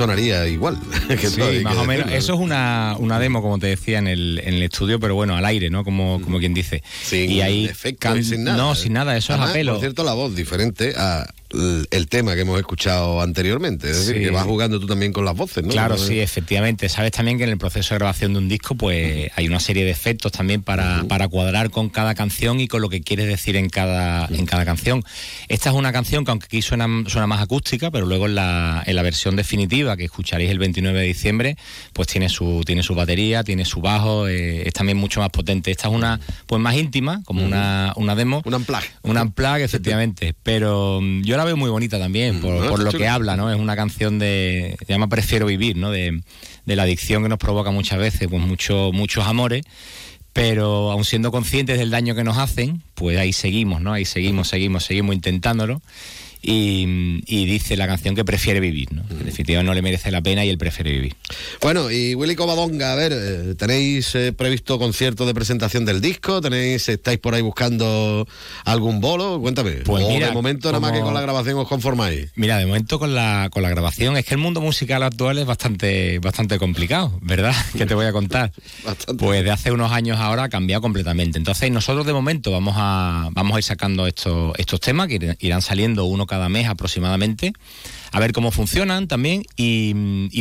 sonaría igual. que Sí, hay que más o menos. decirlo. Eso es una, una demo, como te decía, en el, en el estudio, pero bueno, al aire, ¿no? Como, como quien dice. Sin y ahí y sin nada. No, sin nada, eso Además, es a pelo. Por cierto, la voz diferente a, el, tema que hemos escuchado anteriormente. Es decir, que vas jugando tú también con las voces, ¿no? Claro, No, sí, efectivamente. Sabes también que en el proceso de grabación de un disco, pues hay una serie de efectos también para, para cuadrar con cada canción y con lo que quieres decir en cada, en cada canción. Esta es una canción que aunque aquí suena, suena más acústica, pero luego en la, en la versión definitiva que escucharéis el 29 de diciembre, pues tiene su, tiene su batería, tiene su bajo, eh, es también mucho más potente. Esta es una pues más íntima, como una, una demo. Un unplug. Un unplug, efectivamente. Pero mm, yo la veo muy bonita también, por, lo chulo. que habla, ¿no? Es una canción de. Se llama Prefiero vivir, ¿no? De, de la adicción que nos provoca muchas veces, pues mucho, muchos amores. Pero aun siendo conscientes del daño que nos hacen, pues ahí seguimos, ¿no? Ahí seguimos, seguimos, seguimos intentándolo. Y, y dice la canción que prefiere vivir, ¿no? Que en definitiva no le merece la pena y él prefiere vivir. Bueno, y Willy Covadonga, a ver, eh, ¿tenéis eh, previsto concierto de presentación del disco? ¿Tenéis, estáis por ahí buscando algún bolo? Cuéntame. Pues mira, de momento nada más que con la grabación os conformáis. Mira, de momento con la, con la grabación, es que el mundo musical actual es bastante, bastante complicado, ¿verdad? Que te voy a contar. Pues de hace unos años ahora ha cambiado completamente. Entonces nosotros de momento vamos a, vamos a ir sacando estos, estos temas que irán- irán saliendo uno cada mes aproximadamente. A ver cómo funcionan también y,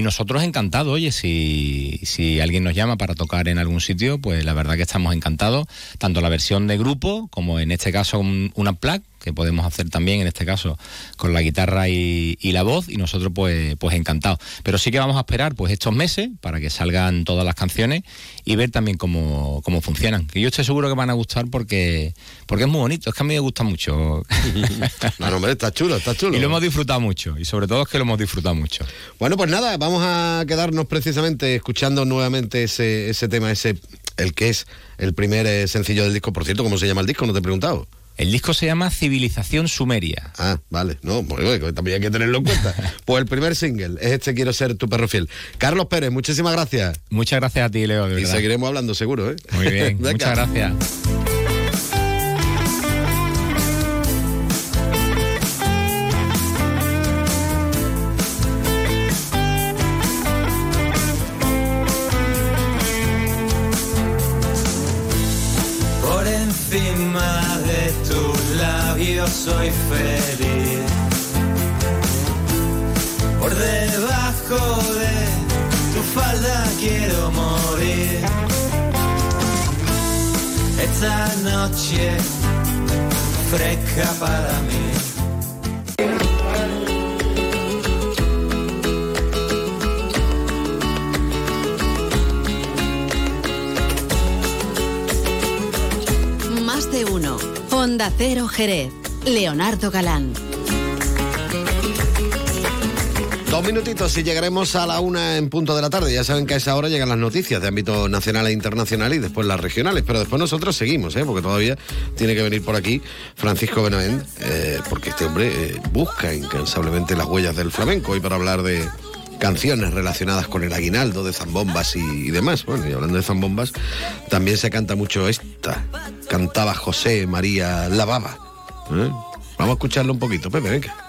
nosotros encantados, oye, si, si alguien nos llama para tocar en algún sitio, pues la verdad que estamos encantados, tanto la versión de grupo como en este caso un, una plug que podemos hacer también en este caso con la guitarra y, y la voz y nosotros pues pues encantados pero sí que vamos a esperar pues estos meses para que salgan todas las canciones y ver también cómo, cómo funcionan que yo estoy seguro que van a gustar porque porque es muy bonito es que a mí me gusta mucho no, no, hombre, está chulo está chulo y lo hemos disfrutado mucho y sobre todo es que lo hemos disfrutado mucho Bueno, pues nada, vamos a quedarnos precisamente escuchando nuevamente ese, ese tema, ese el que es el primer eh, sencillo del disco. Por cierto, ¿cómo se llama el disco? No te he preguntado. El disco se llama Civilización Sumeria. Ah, vale. No, pues, también hay que tenerlo en cuenta. pues el primer single es este Quiero ser tu perro fiel. Carlos Pérez, muchísimas gracias. Muchas gracias a ti, Leo, de Y verdad. seguiremos hablando seguro, ¿eh? Muy bien, muchas gracias. Soy feliz. Por debajo de tu falda quiero morir. Esta noche fresca para mí. Más de uno. Honda Cero Jerez. Leonardo Galán. Dos minutitos y llegaremos a la una en punto de la tarde. Ya saben que a esa hora llegan las noticias de ámbito nacional e internacional y después las regionales. Pero después nosotros seguimos, ¿eh? porque todavía tiene que venir por aquí Francisco Benavent, eh, porque este hombre eh, busca incansablemente las huellas del flamenco y para hablar de canciones relacionadas con el aguinaldo de zambombas y, y demás. Bueno, y hablando de zambombas, también se canta mucho esta. Cantaba José María Lavaba. ¿Eh? Vamos a escucharlo un poquito, Pepe, venga.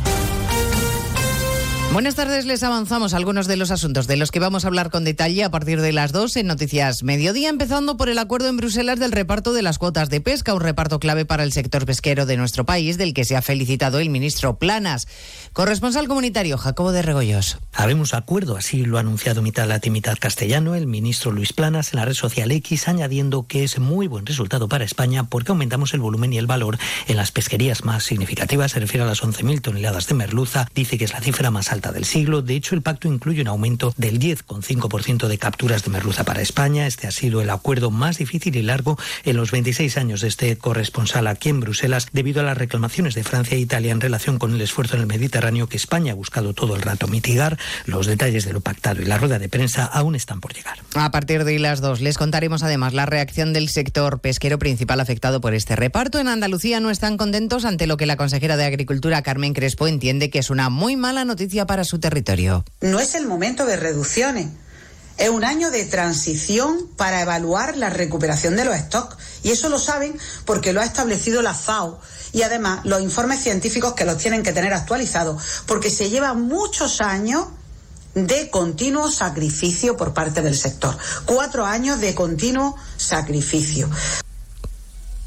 Buenas tardes, les avanzamos algunos de los asuntos de los que vamos a hablar con detalle a partir de las 2 en Noticias Mediodía, empezando por el acuerdo en Bruselas del reparto de las cuotas de pesca, un reparto clave para el sector pesquero de nuestro país, del que se ha felicitado el ministro Planas. Corresponsal comunitario Jacobo de Regoyos. Habemos acuerdo, así lo ha anunciado mitad lati, mitad castellano el ministro Luis Planas en la red social X, añadiendo que es muy buen resultado para España porque aumentamos el volumen y el valor en las pesquerías más significativas. Se refiere a las 11.000 toneladas de merluza. Dice que es la cifra más alta del siglo. De hecho, el pacto incluye un aumento del 10,5% de capturas de merluza para España. Este ha sido el acuerdo más difícil y largo en los 26 años de este corresponsal aquí en Bruselas, debido a las reclamaciones de Francia e Italia en relación con el esfuerzo en el Mediterráneo que España ha buscado todo el rato mitigar. Los detalles de lo pactado y la rueda de prensa aún están por llegar. A partir de las dos les contaremos además la reacción del sector pesquero principal afectado por este reparto. En Andalucía no están contentos ante lo que la consejera de Agricultura, Carmen Crespo, entiende que es una muy mala noticia para su territorio. No es el momento de reducciones. Es un año de transición para evaluar la recuperación de los stocks. Y eso lo saben porque lo ha establecido la FAO. Y además los informes científicos que los tienen que tener actualizados. Porque se lleva muchos años de continuo sacrificio por parte del sector. Cuatro años de continuo sacrificio.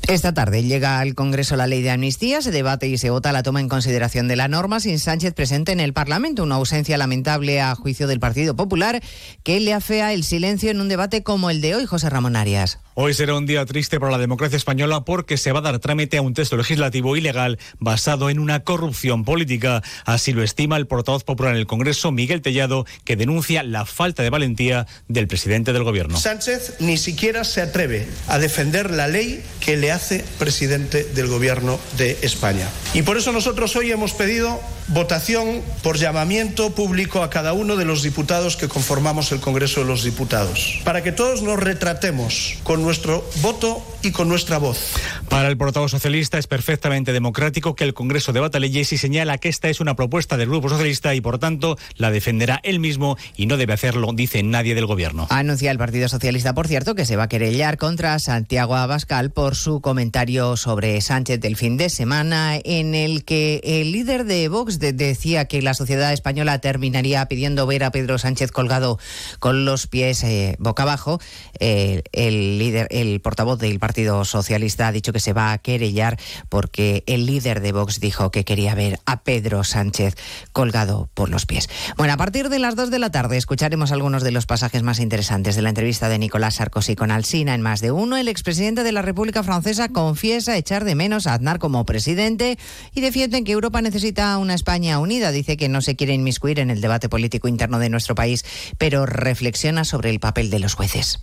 Esta tarde llega al Congreso la ley de amnistía, se debate y se vota la toma en consideración de la norma sin Sánchez presente en el Parlamento, una ausencia lamentable a juicio del Partido Popular que le afea el silencio en un debate como el de hoy, José Ramón Arias. Hoy será un día triste para la democracia española porque se va a dar trámite a un texto legislativo ilegal basado en una corrupción política. Así lo estima el portavoz popular en el Congreso, Miguel Tellado, que denuncia la falta de valentía del presidente del Gobierno. Sánchez ni siquiera se atreve a defender la ley que le hace presidente del Gobierno de España. Y por eso nosotros hoy hemos pedido votación por llamamiento público a cada uno de los diputados que conformamos el Congreso de los Diputados, para que todos nos retratemos con nuestro voto y con nuestra voz. Para el portavoz socialista es perfectamente democrático que el Congreso debata leyes y señala que esta es una propuesta del Grupo Socialista y por tanto la defenderá él mismo y no debe hacerlo, dice nadie del Gobierno. Anuncia el Partido Socialista, por cierto, que se va a querellar contra Santiago Abascal por su comentario sobre Sánchez del fin de semana en el que el líder de Vox de- decía que la sociedad española terminaría pidiendo ver a Pedro Sánchez colgado con los pies eh, boca abajo. Eh, el líder, el portavoz del Partido Socialista ha dicho que se va a querellar porque el líder de Vox dijo que quería ver a Pedro Sánchez colgado por los pies. Bueno, a partir de las 2 de la tarde escucharemos algunos de los pasajes más interesantes de la entrevista de Nicolás Sarkozy con Alsina en más de uno. El expresidente de la República Francesa confiesa echar de menos a Aznar como presidente y defiende que Europa necesita una España unida. Dice que no se quiere inmiscuir en el debate político interno de nuestro país, pero reflexiona sobre el papel de los jueces.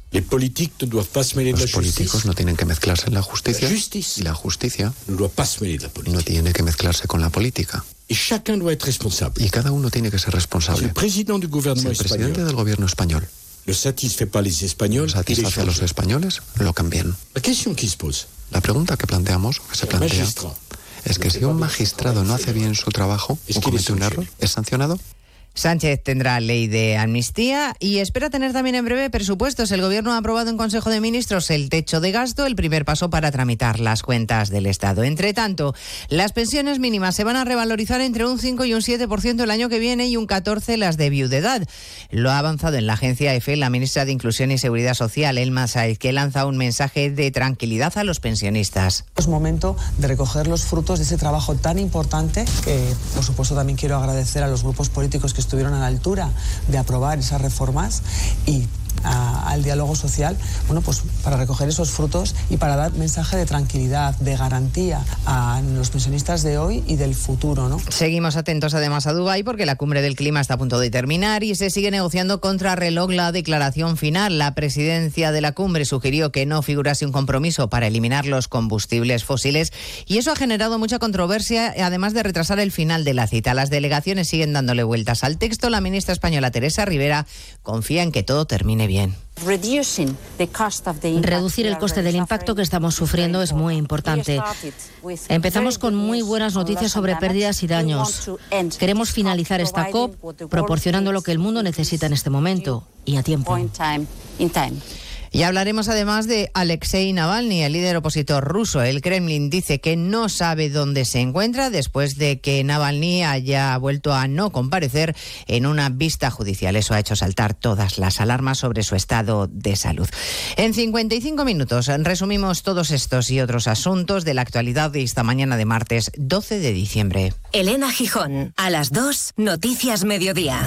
Los políticos no tienen que mezclarse en la justicia y la justicia no tiene que mezclarse con la política. Y cada uno tiene que ser responsable. Si el presidente del gobierno español no satisface a los españoles, lo cambien. La pregunta que planteamos, que se plantea, es que si un magistrado no hace bien su trabajo o comete un error, ¿es sancionado? Sánchez tendrá ley de amnistía y espera tener también en breve presupuestos. El Gobierno ha aprobado en Consejo de Ministros el techo de gasto, el primer paso para tramitar las cuentas del Estado. Entre tanto, las pensiones mínimas se van a revalorizar entre un 5 y un 7% el año que viene y un 14% las de viudedad. Lo ha avanzado en la agencia EFE la ministra de Inclusión y Seguridad Social, Elma Saiz, que lanza un mensaje de tranquilidad a los pensionistas. Es momento de recoger los frutos de ese trabajo tan importante que, por supuesto, también quiero agradecer a los grupos políticos que estuvieron a la altura de aprobar esas reformas y a- al diálogo social, bueno, pues para recoger esos frutos y para dar mensaje de tranquilidad, de garantía a los pensionistas de hoy y del futuro, ¿no? Seguimos atentos además a Dubái porque la cumbre del clima está a punto de terminar y se sigue negociando contra reloj la declaración final. La presidencia de la cumbre sugirió que no figurase un compromiso para eliminar los combustibles fósiles y eso ha generado mucha controversia, además de retrasar el final de la cita. Las delegaciones siguen dándole vueltas al texto. La ministra española Teresa Rivera confía en que todo termine bien. Bien. Reducir el coste del impacto que estamos sufriendo es muy importante. Empezamos con muy buenas noticias sobre pérdidas y daños. Queremos finalizar esta COP proporcionando lo que el mundo necesita en este momento y a tiempo. Y hablaremos además de Alexei Navalny, el líder opositor ruso. El Kremlin dice que no sabe dónde se encuentra después de que Navalny haya vuelto a no comparecer en una vista judicial. Eso ha hecho saltar todas las alarmas sobre su estado de salud. En 55 minutos resumimos todos estos y otros asuntos de la actualidad de esta mañana de martes 12 de diciembre. Elena Gijón, a las 2, Noticias Mediodía.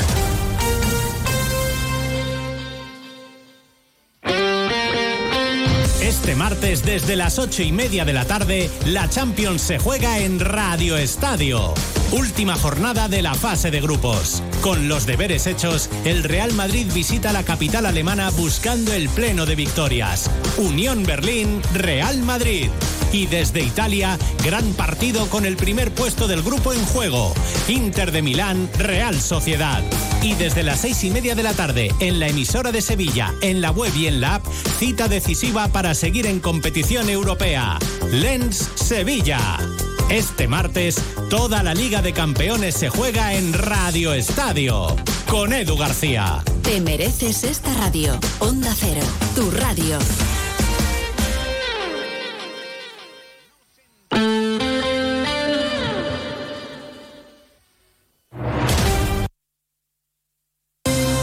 Este martes desde las ocho y media de la tarde, la Champions se juega en Radio Estadio. Última jornada de la fase de grupos. Con los deberes hechos, el Real Madrid visita la capital alemana buscando el pleno de victorias. Unión Berlín, Real Madrid. Y desde Italia, gran partido con el primer puesto del grupo en juego. Inter de Milán, Real Sociedad. Y desde las seis y media de la tarde, en la emisora de Sevilla, en la web y en la app, cita decisiva para seguir en competición europea. Lens Sevilla. Este martes, toda la Liga de Campeones se juega en Radio Estadio. Con Edu García. Te mereces esta radio. Onda Cero, tu radio.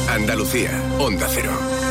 Andalucía, Onda Cero.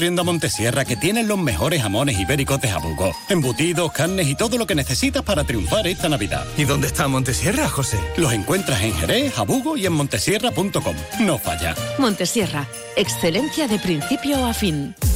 corriendo a Montesierra que tienen los mejores jamones ibéricos de Jabugo. Embutidos, carnes y todo lo que necesitas para triunfar esta Navidad. ¿Y dónde está Montesierra, José? Los encuentras en Jerez, Jabugo y en montesierra.com. No falla. Montesierra, excelencia de principio a fin.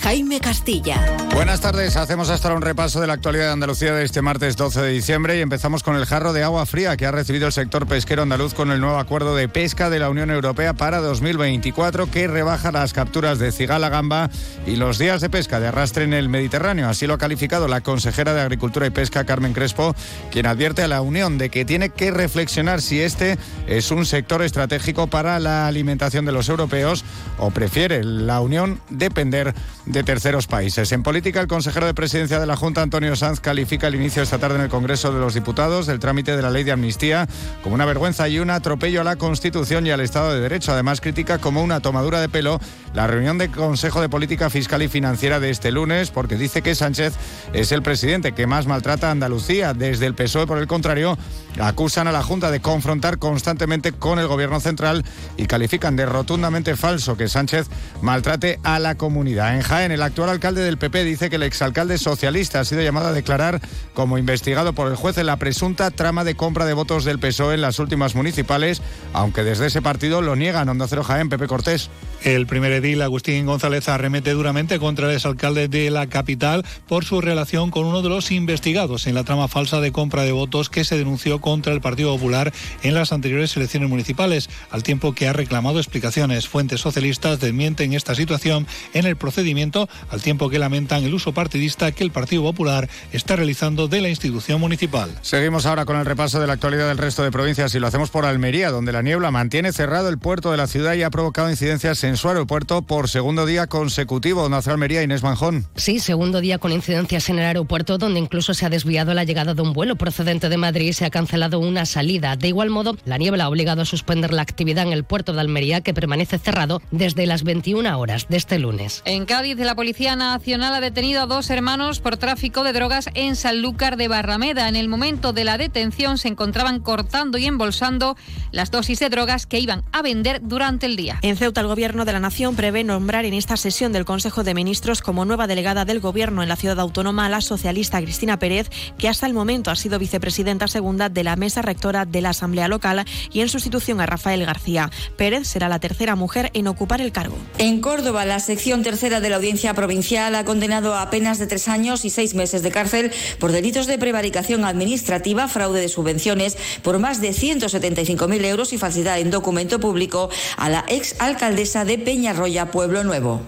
Jaime Castilla. Buenas tardes, hacemos hasta un repaso de la actualidad de Andalucía de este martes 12 de diciembre y empezamos con el jarro de agua fría que ha recibido el sector pesquero andaluz con el nuevo acuerdo de pesca de la Unión Europea para 2024 que rebaja las capturas de cigala gamba y los días de pesca de arrastre en el Mediterráneo. Así lo ha calificado la consejera de Agricultura y Pesca Carmen Crespo, quien advierte a la Unión de que tiene que reflexionar si este es un sector estratégico para la alimentación de los europeos o prefiere la Unión depender de terceros países. En política, el consejero de presidencia de la Junta, Antonio Sanz, califica el inicio esta tarde en el Congreso de los Diputados del trámite de la ley de amnistía como una vergüenza y un atropello a la Constitución y al Estado de Derecho. Además, critica como una tomadura de pelo la reunión del Consejo de Política Fiscal y Financiera de este lunes, porque dice que Sánchez es el presidente que más maltrata a Andalucía. Desde el PSOE, por el contrario, acusan a la Junta de confrontar constantemente con el Gobierno central y califican de rotundamente falso que Sánchez maltrate a la comunidad. En Jaén, el actual alcalde del PP dice que el exalcalde socialista ha sido llamado a declarar como investigado por el juez en la presunta trama de compra de votos del PSOE en las últimas municipales, aunque desde ese partido lo niegan. Onda Cero Jaén, Pepe Cortés. El primer edil, Agustín González, arremete duramente contra el exalcalde de la capital por su relación con uno de los investigados en la trama falsa de compra de votos que se denunció contra el Partido Popular en las anteriores elecciones municipales, al tiempo que ha reclamado explicaciones. Fuentes socialistas desmienten esta situación en el procedimiento al tiempo que lamentan el uso partidista que el Partido Popular está realizando de la institución municipal. Seguimos ahora con el repaso de la actualidad del resto de provincias y lo hacemos por Almería, donde la niebla mantiene cerrado el puerto de la ciudad y ha provocado incidencias en su aeropuerto por segundo día consecutivo. Nació Almería, Inés Manjón. Sí, segundo día con incidencias en el aeropuerto, donde incluso se ha desviado la llegada de un vuelo procedente de Madrid y se ha cancelado una salida. De igual modo, la niebla ha obligado a suspender la actividad en el puerto de Almería, que permanece cerrado desde las 21 horas de este lunes. En Cádiz, la Policía Nacional ha detenido a dos hermanos por tráfico de drogas en Sanlúcar de Barrameda. En el momento de la detención se encontraban cortando y embolsando las dosis de drogas que iban a vender durante el día. En Ceuta, el Gobierno de la Nación prevé nombrar en esta sesión del Consejo de Ministros como nueva delegada del Gobierno en la ciudad autónoma a la socialista Cristina Pérez, que hasta el momento ha sido vicepresidenta segunda de la mesa rectora de la Asamblea Local y en sustitución a Rafael García. Pérez será la tercera mujer en ocupar el cargo. En Córdoba, la sección tercera de la Audiencia Provincial ha condenado a penas de tres años y seis meses de cárcel por delitos de prevaricación administrativa, fraude de subvenciones por más de 175.000 euros y falsedad en documento público a la ex alcaldesa de Peñarroya, Pueblo Nuevo.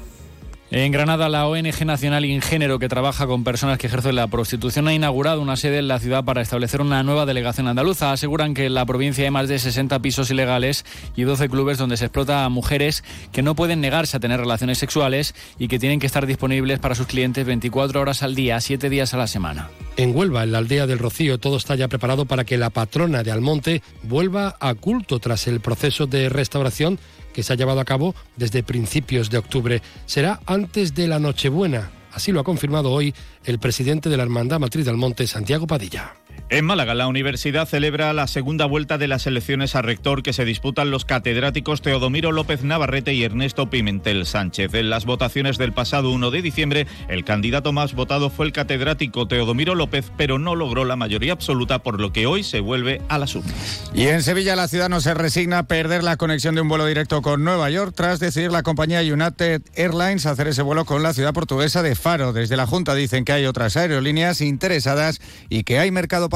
En Granada, la ONG Nacional Ingénero, que trabaja con personas que ejercen la prostitución, ha inaugurado una sede en la ciudad para establecer una nueva delegación andaluza. Aseguran que en la provincia hay más de 60 pisos ilegales y 12 clubes donde se explota a mujeres que no pueden negarse a tener relaciones sexuales y que tienen que estar disponibles para sus clientes 24 horas al día, 7 días a la semana. En Huelva, en la aldea del Rocío, todo está ya preparado para que la patrona de Almonte vuelva a culto tras el proceso de restauración que se ha llevado a cabo desde principios de octubre. Será antes de la Nochebuena. Así lo ha confirmado hoy el presidente de la Hermandad Matriz del Monte, Santiago Padilla. En Málaga, la universidad celebra la segunda vuelta de las elecciones a rector que se disputan los catedráticos Teodomiro López Navarrete y Ernesto Pimentel Sánchez. En las votaciones del pasado 1 de diciembre, el candidato más votado fue el catedrático Teodomiro López, pero no logró la mayoría absoluta, por lo que hoy se vuelve a las urnas. Y en Sevilla, la ciudad no se resigna a perder la conexión de un vuelo directo con Nueva York tras decidir la compañía United Airlines hacer ese vuelo con la ciudad portuguesa de Faro. Desde la Junta dicen que hay otras aerolíneas interesadas y que hay mercado para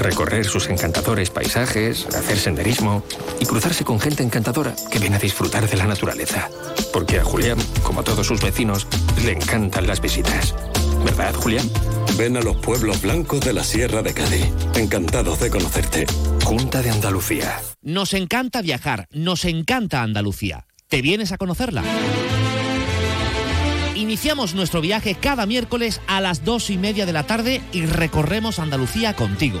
Recorrer sus encantadores paisajes, hacer senderismo y cruzarse con gente encantadora que viene a disfrutar de la naturaleza. Porque a Julián, como a todos sus vecinos, le encantan las visitas. ¿Verdad, Julián? Ven a los pueblos blancos de la Sierra de Cádiz. Encantados de conocerte. Junta de Andalucía. Nos encanta viajar, nos encanta Andalucía. ¿Te vienes a conocerla? Iniciamos nuestro viaje cada miércoles a las dos y media de la tarde y recorremos Andalucía contigo.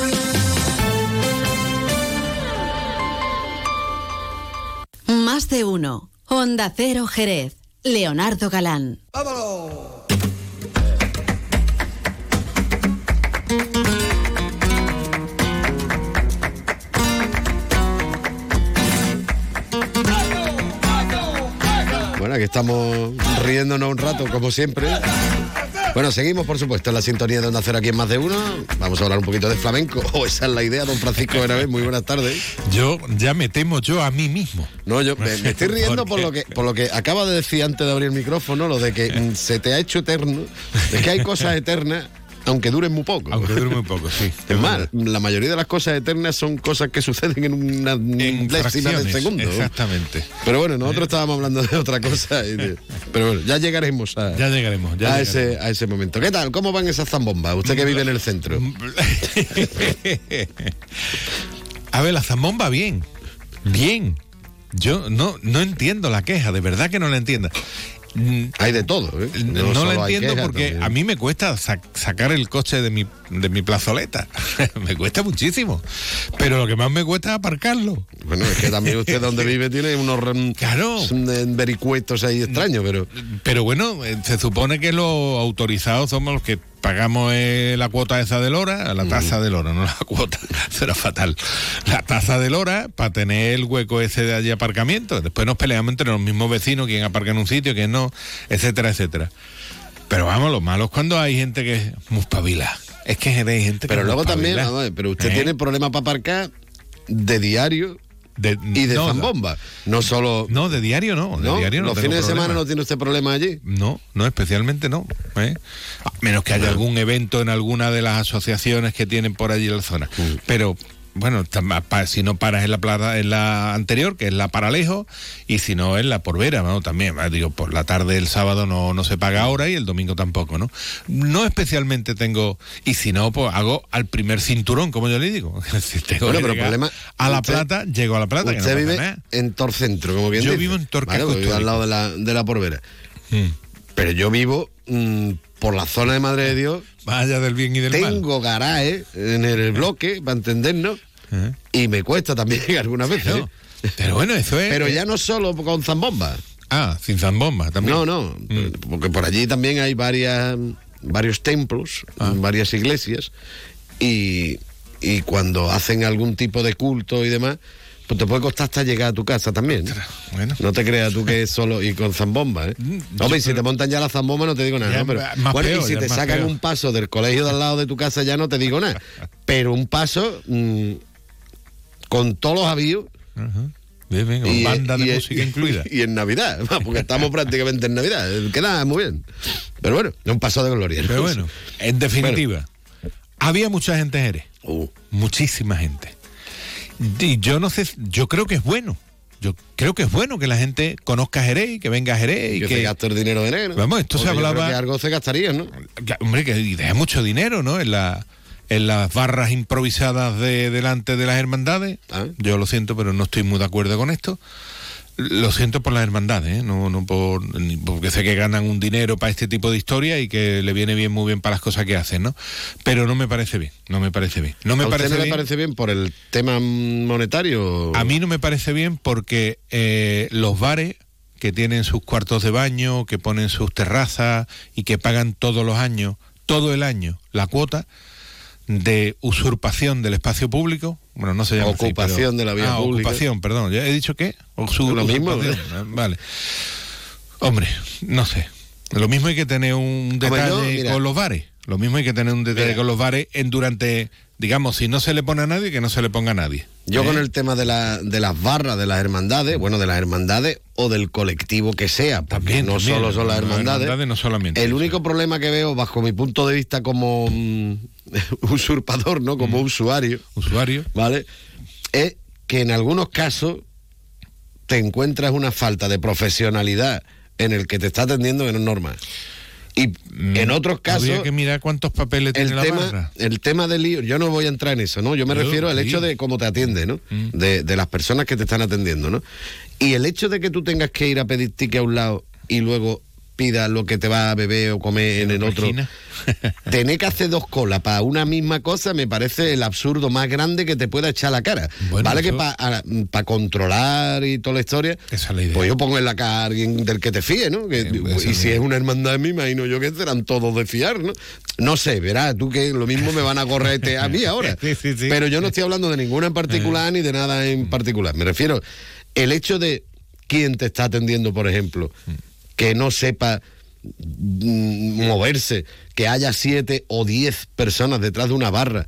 Más de uno. Onda Cero Jerez. Leonardo Galán. Bueno, aquí estamos riéndonos un rato, como siempre. Bueno, seguimos, por supuesto, en la sintonía de Onda Cero aquí en Más de Uno. Vamos a hablar un poquito de flamenco. O esa es la idea, don Francisco Benavés. Muy buenas tardes. Yo ya me temo yo a mí mismo. No, yo me, me estoy riendo por lo, que, por lo que acaba de decir antes de abrir el micrófono, lo de que se te ha hecho eterno. Es que hay cosas eternas aunque duren muy poco. Aunque duren muy poco, sí. Es más, la mayoría de las cosas eternas son cosas que suceden en una décima de segundo. Exactamente. Pero bueno, nosotros estábamos hablando de otra cosa. de- pero bueno, ya llegaremos a, Ya llegaremos, ya a, llegaremos. ese, a ese momento. ¿Qué tal? ¿Cómo van esas zambombas? Usted que vive en el centro. A ver, la zambomba bien. Bien. Yo no, no entiendo la queja, de verdad que no la entiendo. Hay de todo, ¿eh? No, hay entiendo porque también. a mí me cuesta sac- sacar el coche de mi, de mi plazoleta. me cuesta muchísimo. Pero lo que más me cuesta es aparcarlo. Bueno, es que también usted donde vive tiene unos rem- son, vericuetos ahí extraños, pero... Pero bueno, eh, se supone que los autorizados somos los que pagamos eh, la cuota esa del hora, la tasa del hora, no la cuota, será fatal. La tasa del hora para tener el hueco ese de allí aparcamiento. Después nos peleamos entre los mismos vecinos, quién aparca en un sitio, quién no, etcétera, etcétera. Pero vamos, lo malo es cuando hay gente que es muy. Es que hay gente que Pero es luego también, pero usted ¿Eh? tiene problemas para aparcar de diario y de no, zambomba. No solo... No, de diario no. De ¿No? diario no Los fines de semana problema. no tiene usted problema allí. No, no, especialmente no. ¿eh? A menos que haya algún evento en alguna de las asociaciones que tienen por allí en la zona. Mm. Pero bueno, si no paras en la plaza, en la anterior, que es la Paralejo, y si no en la Porvera, ¿no? También, ah, digo, por la tarde el sábado no, no se paga ahora y el domingo tampoco, ¿no? No especialmente tengo, y si no, pues hago al primer cinturón, como yo le digo. Tengo Bueno, que pero el problema... A la usted- plata, llego a la plata. que no Usted pasa vive en Torcentro, como bien Yo dice. vivo en Tor Vale, al lado de la, de la Porvera. Mm. Pero yo vivo mm, por la zona de Madre de Dios. Vaya del bien y del mal. Tengo garaje en el bloque, para entendernos. Y me cuesta también algunas veces. ¿eh? Pero bueno, eso es. Pero ya no solo con zambomba. Ah, sin zambomba también. No, no. Mm. Porque por allí también hay varias, varios templos, Ah. varias iglesias. Y, y cuando hacen algún tipo de culto y demás, pues te puede costar hasta llegar a tu casa también. Bueno. No te creas tú que es solo y con zambomba, ¿eh? Hombre, y si te montan ya la zambomba no te digo nada. Pero, bueno, peor, y si te sacan peor. un paso del colegio de al lado de tu casa ya no te digo nada. Pero un paso mm, con todos los avíos. Bien, bien, con banda de y- música y- incluida. Y en Navidad, porque estamos prácticamente en Navidad. Queda muy bien. Pero bueno, es un paso de gloria. ¿no? Pero bueno, en definitiva, había mucha gente en Jerez. Uh. Muchísima gente. Y yo no sé, yo creo que es bueno. Yo creo que es bueno que la gente conozca Jerez y que venga a Jerez y que, que, se gaste el dinero de negro. Vamos, esto se Porque hablaba- que algo se gastaría, ¿no? hombre, que deja mucho dinero, ¿no? En la en las barras improvisadas de delante de las hermandades. Ah. Yo lo siento, pero no estoy muy de acuerdo con esto. Lo siento por las hermandades, ¿eh? no, no por, ni porque sé que ganan un dinero para este tipo de historia y que le viene bien muy bien para las cosas que hacen, ¿no? Pero no me parece bien, no me parece bien. No me ¿A usted parece no le bien. parece bien por el tema monetario? A mí no me parece bien porque eh, los bares que tienen sus cuartos de baño, que ponen sus terrazas y que pagan todos los años, todo el año, la cuota de usurpación del espacio público, bueno, no se llama así, Ocupación pero- de la vía Ah, pública. ocupación, perdón, ¿ya he dicho qué? Usu- Lo mismo, eh, Vale. Hombre, no sé. Lo mismo hay que tener un Hombre, detalle yo, mira. con los bares. Lo mismo hay que tener un detalle Mira. con los bares en durante, digamos, si no se le pone a nadie, que no se le ponga a nadie. Yo ¿eh? con el tema de, la, de las barras, de las hermandades, bueno, de las hermandades o del colectivo que sea, porque También, no también, solo son las hermandades. hermandades no solamente el único problema que veo, bajo mi punto de vista como mm, usurpador, ¿no? Como usuario, Usuario. ¿vale? Es que en algunos casos te encuentras una falta de profesionalidad en el que te está atendiendo que no es normal. Y en otros casos... Mm, Habría que mirar cuántos papeles tiene el la tema, barra. el tema del lío, yo no voy a entrar en eso, ¿no? Yo me Yo, refiero al sí. hecho de cómo te atiende, ¿no? Mm. De, de las personas que te están atendiendo, ¿no? Y el hecho de que tú tengas que ir a pedir ticket a un lado y luego lo que te va a beber o comer en el otro. Tener que hacer dos colas para una misma cosa me parece el absurdo más grande que te pueda echar la cara. Bueno, vale que para controlar y toda la historia, Esa es la idea. pues yo pongo en la cara a alguien del que te fíe, ¿no? Que- Eh, y si es una hermandad me imagino yo que serán todos de fiar, ¿no? No sé, verás, tú que lo mismo me van a correr a mí ahora. Sí, sí, sí. Pero yo no estoy hablando de ninguna en particular ni de nada en particular. Me refiero, el hecho de quién te está atendiendo, por ejemplo, que no sepa mm, moverse, que haya siete o diez personas detrás de una barra,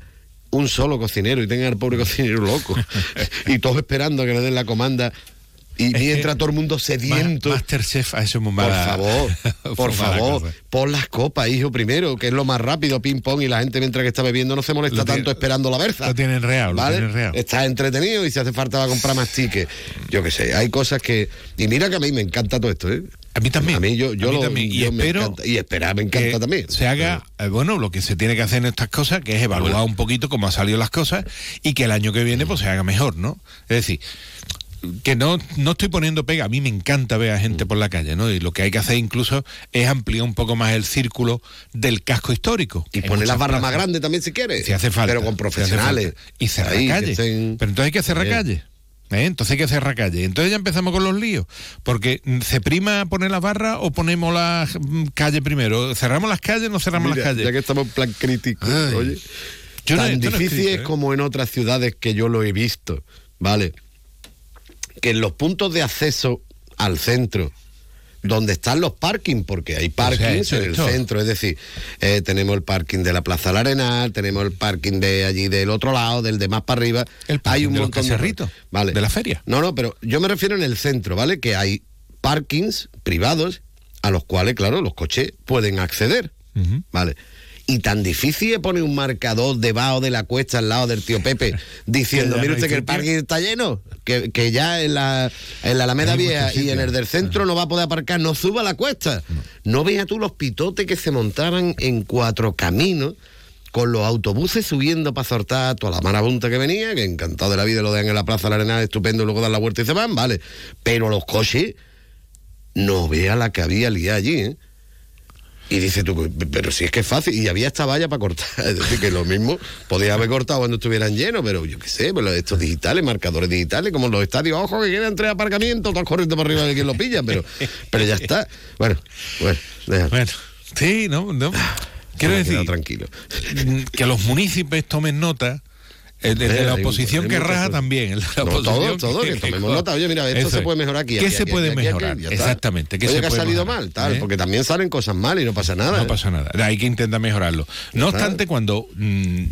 un solo cocinero y tenga al pobre cocinero loco, y todos esperando a que le den la comanda Y mientras todo el mundo sediento. Masterchef a eso es muy Por favor, por favor, pon las copas, hijo, primero, que es lo más rápido, ping pong, y la gente mientras que está bebiendo no se molesta Lo tiene- tanto esperando la berza. Lo tienen real, lo ¿Vale? tienen real. Estás entretenido y si hace falta va a comprar más tickets. Yo qué sé, hay cosas que. Y mira que a mí me encanta todo esto, ¿eh? A mí también. A mí yo, yo mí lo también. Y me espero encanta. Y esperar me encanta también. Se haga, eh, bueno, lo que se tiene que hacer en estas cosas, que es evaluar un poquito cómo han salido las cosas y que el año que viene pues se haga mejor, ¿no? Es decir, que no, no estoy poniendo pega, a mí me encanta ver a Mm. gente por la calle, ¿no? Y lo que hay que hacer incluso es ampliar un poco más el círculo del casco histórico. Y poner las barras más grandes también si quieres. Si hace falta. Pero con profesionales. Y cerrar Ahí, calle. estén- Pero entonces hay que cerrar calle. ¿eh? Entonces hay que cerrar calle. Entonces ya empezamos con los líos. Porque mm, ¿se prima poner las barras o ponemos la mm, calle primero? ¿Cerramos las calles o no cerramos Mira, las calles? Ya que estamos en plan crítico, Ay. oye. Yo tan no difícil es ¿eh? como en otras ciudades que yo lo he visto, ¿vale? Que en los puntos de acceso al centro, donde están los parking, porque hay parkings hecho en el centro, es decir, eh, tenemos el parking de la Plaza del Arenal, tenemos el parking de allí del otro lado, del de más para arriba. El parking hay un de montón Cacerritos, vale. de la feria. No, no, pero yo me refiero en el centro, ¿vale? Que hay parkings privados a los cuales, claro, los coches pueden acceder. Vale. Y tan difícil es poner un marcador debajo de la cuesta al lado del tío Pepe diciendo, mire usted que el sitio". parking está lleno, que, que ya en la, en la Alameda Vieja y en el del centro no va a poder aparcar, no suba la cuesta. No veas tú los pitotes que se montaban en cuatro caminos con los autobuses subiendo para sortar toda la marabunta que venía, que encantado de la vida lo dejan en la Plaza de la Arenal, estupendo, luego dan la vuelta y se van, vale. Pero los coches, no vea la que había allí, ¿eh? Y dice tú, pero si es que es fácil, y había esta valla para cortar, es decir, que lo mismo podía haber cortado cuando estuvieran llenos, pero yo qué sé, pero estos digitales, marcadores digitales, como los estadios, ojo que quedan tres aparcamientos, todos corriendo por arriba de quien lo pilla, pero, pero ya está. Bueno, bueno, déjalo. Bueno, sí, no, no. Quiero Me he decir tranquilo. que los municipios tomen nota. El, el de Eh, la oposición que raja también. el de la No, oposición todo, todo, que tomemos nota. Oye, mira, esto se es. puede mejorar aquí. ¿Qué aquí, se aquí, puede aquí, mejorar? Exactamente. ¿qué Oye, se que ha salido mejorar? mal, tal, ¿Eh? porque también salen cosas mal y no pasa nada. No ¿eh? pasa nada. Hay que intentar mejorarlo. No obstante, cuando mm,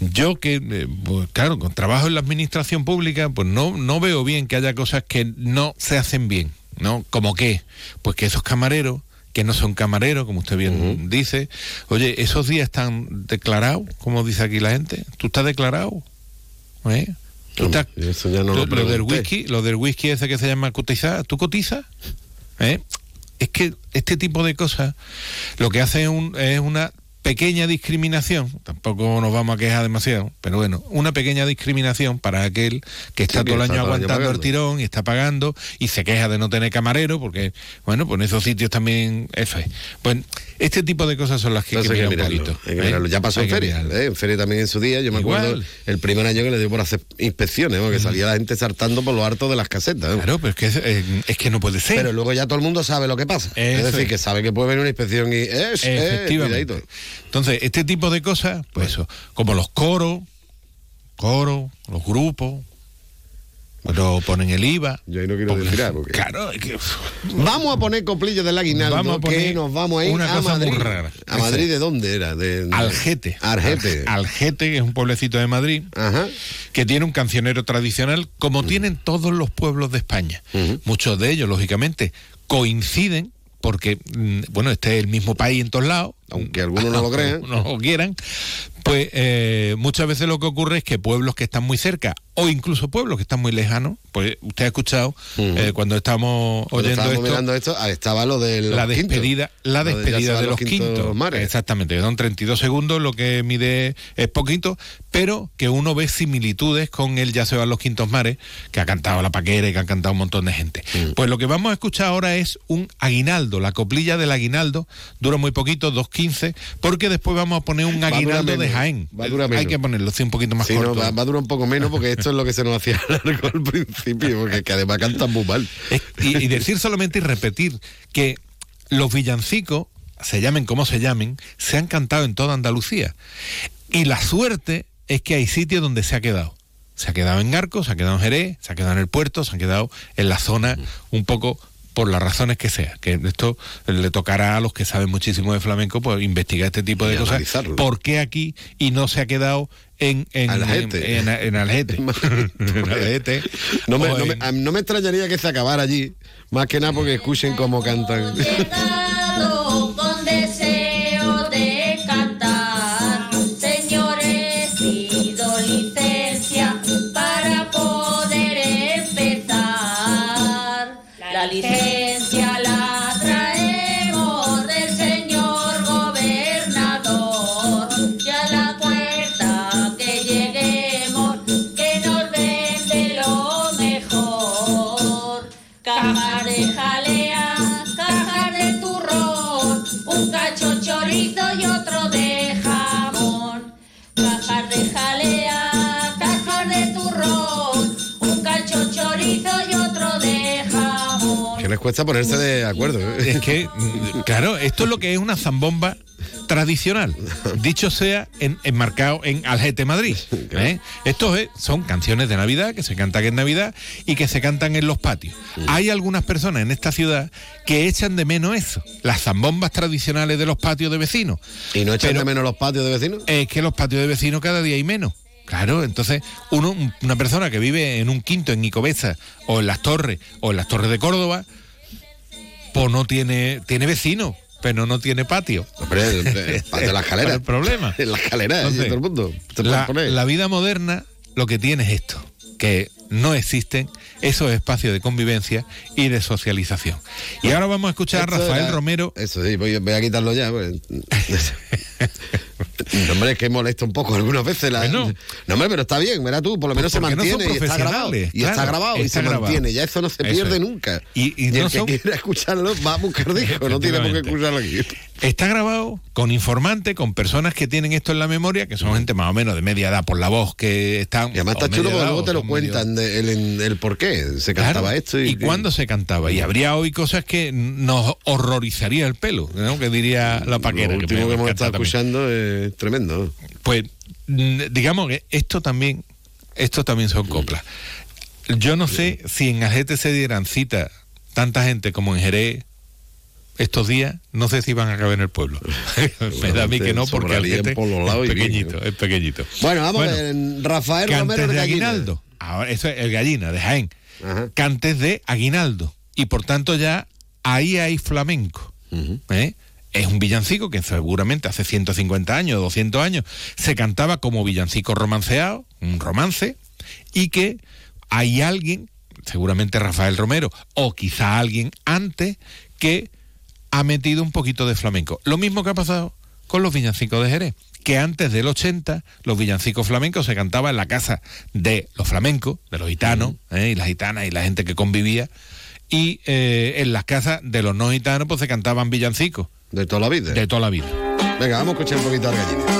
yo que, eh, pues, claro, con trabajo en la administración pública, pues no, no veo bien que haya cosas que no se hacen bien, ¿no? ¿Como qué? Pues que esos camareros que no son camareros, como usted bien dice, oye, esos días están declarados, como dice aquí la gente, tú estás declarado, ¿eh? ¿Tú Hombre, estás- eso ya no lo lo, lo del whisky, lo del whisky ese que se llama cotizar, ¿tú cotizas? ¿Eh? Es que este tipo de cosas lo que hace es, un- es una pequeña discriminación, tampoco nos vamos a quejar demasiado, pero bueno, una pequeña discriminación para aquel que está Sí, todo el año aguantando el tirón y está pagando y se queja de no tener camarero porque, bueno, pues en esos sitios también eso es. Bueno, este tipo de cosas son las que hay Entonces que hay pues mirar que un mirarlo, poquito. hay que ¿eh? Ya pasó Hay en feria. ¿eh? en feria también en su día. Yo me Igual. acuerdo el primer año que le dio por hacer inspecciones, porque salía la gente saltando por lo harto de las casetas. ¿eh? Claro, pero es que, es, eh, es que no puede ser. Pero luego ya todo el mundo sabe lo que pasa. es Eso decir, es. que sabe que puede venir una inspección y es, Efectivamente. cuidadito. Entonces, este tipo de cosas, pues eso, como los coros, coros, los grupos, pero ponen el IVA. Yo ahí no quiero decir nada, porque- Claro, es que, Vamos a poner coplillos del aguinaldo, Vamos a poner que nos vamos a ir una a cosa muy Madrid. rara. ¿A Madrid de dónde era? De, de- Algete. Argete. Algete, que es un pueblecito de Madrid, Ajá. que tiene un cancionero tradicional, como tienen todos los pueblos de España. Muchos de ellos, lógicamente, coinciden, porque, mm, bueno, este es el mismo país en todos lados. Aunque algunos no lo crean. No lo quieran. Pues eh, muchas veces lo que ocurre es que pueblos que están muy cerca, o incluso pueblos que están muy lejanos, pues usted ha escuchado eh, cuando Cuando oyendo esto, ah, estaba lo de los la quintos. despedida, la de ya se despedida de los quintos. mares. Exactamente, son 32 segundos, lo que mide es poquito, pero que uno ve similitudes con el Ya se van los quintos mares, que ha cantado La Paquera y que ha cantado un montón de gente. Mm. Pues lo que vamos a escuchar ahora es un aguinaldo, la coplilla del aguinaldo, dura muy poquito, 2.15, porque después vamos a poner un aguinaldo de Jaén. va a durar Hay menos. que ponerlo sí, un poquito más Sí, no, corto. va, va a durar un poco menos porque esto es lo que se nos hacía largo al principio, porque que además cantan muy mal. Y, y decir solamente y repetir que los villancicos, se llamen como se llamen, se han cantado en toda Andalucía. Y la suerte es que hay sitios donde se ha quedado. Se ha quedado en Arcos, se ha quedado en Jerez, se ha quedado en el puerto, se ha quedado en la zona un poco por las razones que sea. Que esto le tocará a los que saben muchísimo de flamenco, pues investigar este tipo de Y cosas. analizarlo. ¿Por qué aquí y no se ha quedado en, en, Algete. en, en- en Algete? En Algete. No me, no, me, en- a- no me extrañaría que se acabara allí, más que nada porque escuchen cómo cantan. Les cuesta ponerse de acuerdo. ¿eh? Es que, claro, esto es lo que es una zambomba tradicional, dicho sea en, enmarcado en Algete, Madrid. ¿eh? Estos es- son canciones de Navidad que se cantan en Navidad y que se cantan en los patios. Hay algunas personas en esta ciudad que echan de menos eso, las zambombas tradicionales de los patios de vecinos. ¿Y no echan Pero de menos los patios de vecinos? Es que los patios de vecinos cada día hay menos. Claro, entonces uno, una persona que vive en un quinto en Nicobeza o en las Torres o en las Torres de Córdoba, pues no tiene, tiene vecinos, pero no tiene patio. Hombre, de de la escalera. el problema. En la escalera, Entonces, todo el mundo. La, la vida moderna lo que tiene es esto, que no existen esos espacios de convivencia y de socialización. Y ahora vamos a escuchar a Rafael era- Romero. Eso sí, voy, voy a quitarlo ya. pues. No, hombre, es que molesta un poco algunas veces. La... No, hombre, pero está bien, verás tú, por lo menos se no mantiene y está grabado. Y está grabado y se grabado. mantiene. Ya eso no se pierde es. nunca. Y- y el que son- quiera escucharlo va a buscar disco, no tiene por qué escucharlo aquí. Está grabado con informante, con personas que tienen esto en la memoria, que son gente más o menos de media edad por la voz que están. Y además está chulo porque luego te lo medio- cuentan de- el, el, por qué se cantaba Claro, esto. Y, y cuándo se cantaba. Y habría hoy cosas que nos horrorizaría el pelo, ¿no? que diría la paquera. Lo último que, me hemos estado también. escuchando es tremendo. Pues mm, digamos que esto también, esto también son coplas. Yo no sé si en Algete se dieran cita tanta gente como en Jerez estos días, no sé si van a caber en el pueblo. Me da a mí que no, porque lados es pequeñito, es pequeñito. Bueno, vamos Bueno, a ver, Rafael Romero de. Aguinaldo. Ahora, eso es el gallina de Jaén. Cantes de Aguinaldo. Y por tanto ya ahí hay flamenco. ¿eh? Es un villancico que seguramente hace 150 años, 200 años, se cantaba como villancico romanceado, un romance, y que hay alguien, seguramente Rafael Romero, o quizá alguien antes, que ha metido un poquito de flamenco. Lo mismo que ha pasado con los villancicos de Jerez, que antes del 80 los villancicos flamencos se cantaban en la casa de los flamencos, de los gitanos, ¿eh? y las gitanas y la gente que convivía, y eh, en las casas de los no gitanos pues se cantaban villancicos. De toda la vida. De toda la vida. Venga, vamos a escuchar un poquito a Gallina.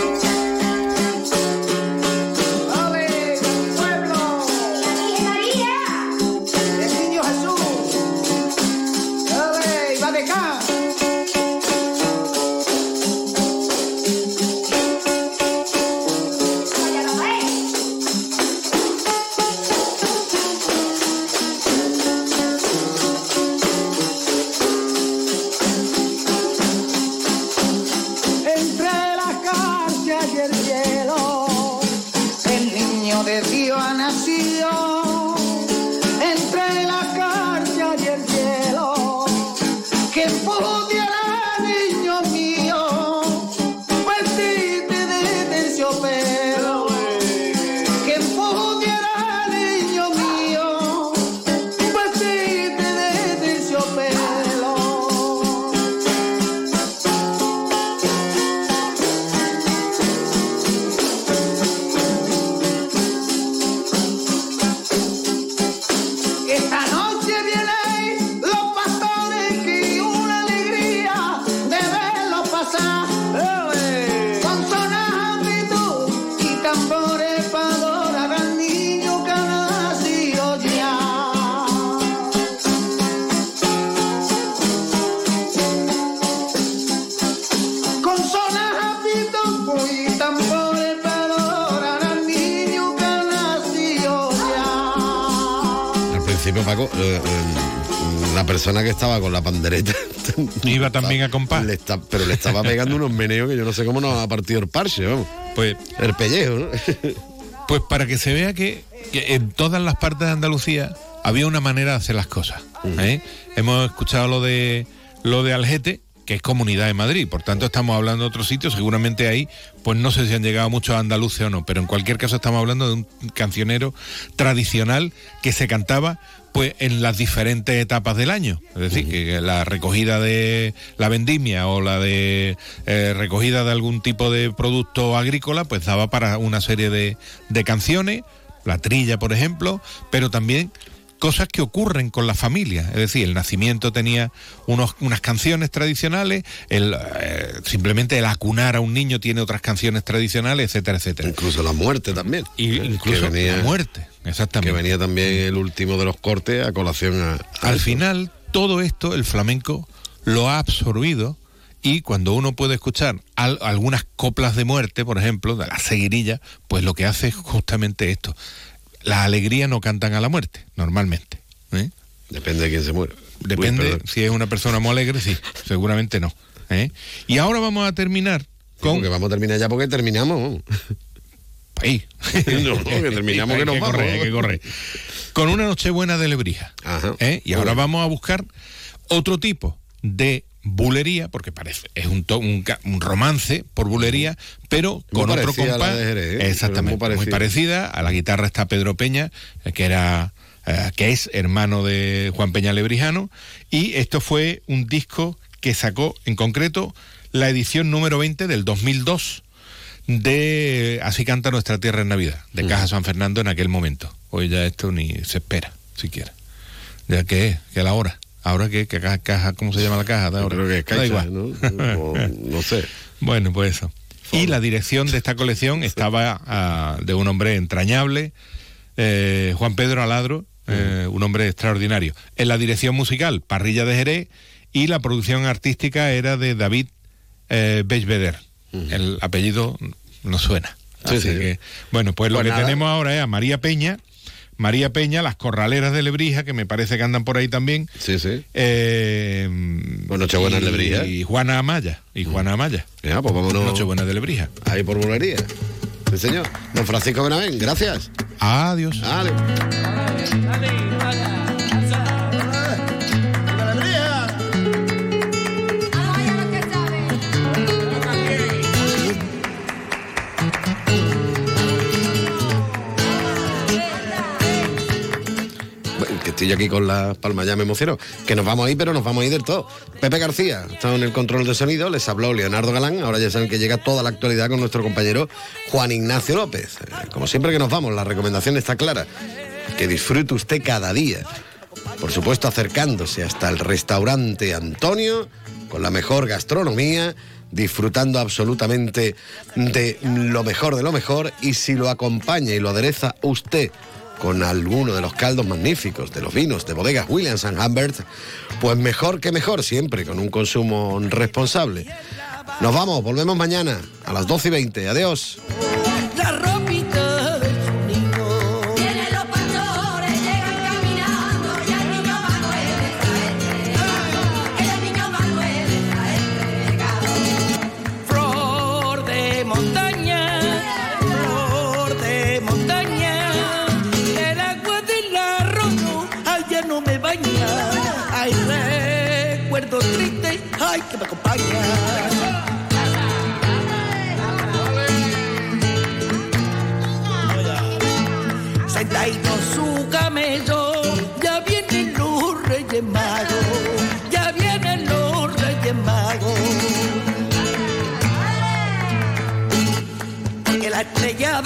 Paco, eh, eh, la persona que estaba con la pandereta. Iba también a compás. Le está- pero le estaba pegando unos meneos que yo no sé cómo nos ha partido el parche, vamos. Pues. El pellejo, ¿no? Pues para que se vea que, que en todas las partes de Andalucía había una manera de hacer las cosas. ¿eh? Hemos escuchado lo de lo de Algete, que es comunidad de Madrid, por tanto estamos hablando de otros sitios, seguramente ahí, pues no sé si han llegado muchos andaluces o no, pero en cualquier caso estamos hablando de un cancionero tradicional que se cantaba pues en las diferentes etapas del año. Es decir, que la recogida de la vendimia o la de eh, recogida de algún tipo de producto agrícola, pues daba para una serie de, de canciones, la trilla, por ejemplo, pero también cosas que ocurren con la familia. Es decir, el nacimiento tenía unos, unas canciones tradicionales, el, eh, simplemente el acunar a un niño tiene otras canciones tradicionales, etcétera, etcétera. Incluso la muerte también. Y incluso venía- la muerte, exactamente. Que venía también el último de los cortes a colación a. a Al eso. final, todo esto el flamenco lo ha absorbido y cuando uno puede escuchar al- algunas coplas de muerte, por ejemplo, de la seguirilla, pues lo que hace es justamente esto. La alegría no cantan a la muerte, normalmente. ¿eh? Depende de quién se muere. Depende, Uy, si es una persona muy alegre, sí, seguramente no. ¿eh? Y ahora vamos a terminar con... Porque vamos a terminar ya porque terminamos. Ahí. no, que terminamos que Hay nos que vamos. correr, hay que correr. Con una Nochebuena de Lebrija. ¿eh? Y ahora vamos a buscar otro tipo de bulería, porque parece es un, to- un, romance por bulería, pero Muy con otro compás. Jerez, ¿eh? Exactamente, muy muy parecida. A la guitarra está Pedro Peña, eh, que era eh, que es hermano de Juan Peña Lebrijano, y esto fue un disco que sacó en concreto la edición número 20 del 2002 de Así canta nuestra tierra en Navidad, de Caja San Fernando en aquel momento. Hoy ya esto ni se espera, siquiera. ¿Ya qué es? ¿Qué es la hora? ¿Ahora qué? ¿Qué caja, caja? ¿Cómo se llama la caja? ahora? creo que es Da Caixa, igual. ¿no? O no sé. Bueno, pues eso. Y la dirección de esta colección estaba ah, de un hombre entrañable, eh, Juan Pedro Aladro, eh, un hombre extraordinario. En la dirección musical, Parrilla de Jerez, y la producción artística era de David eh, Bechbeder. El apellido no suena. Sí, Así sí. que, bueno, pues, lo Pues que nada. tenemos ahora es a María Peña, María Peña, las corraleras de Lebrija, que me parece que andan por ahí también. Sí, sí. Eh, Pues Nochebuena en y- Lebrija. Y Juana Amaya. Y Juana Amaya. Ya, pues vámonos. Nochebuena de Lebrija. Ahí por bulería. Sí, señor. Don Francisco Benavén, gracias. Adiós. Dale. Bueno, que yo aquí con las palmas, ya me emociono. Que nos vamos a ir, pero nos vamos a ir del todo. Pepe García está en el control de sonido, les habló Leonardo Galán. Ahora ya saben que llega toda la actualidad con nuestro compañero Juan Ignacio López. Eh, Como siempre que nos vamos, la recomendación está clara. Que disfrute usted cada día. Por supuesto, acercándose hasta el restaurante Antonio, con la mejor gastronomía, disfrutando absolutamente de lo mejor de lo mejor. Y si lo acompaña y lo adereza usted con alguno de los caldos magníficos de los vinos de bodegas Williams and Humbert, pues mejor que mejor, siempre con un consumo responsable. Nos vamos, volvemos mañana a las 12 y 20. Adiós. Triste, ay que me acompaña. Sentadito su camello, ya vienen los reyes magos, ya vienen los reyes magos. que la estrella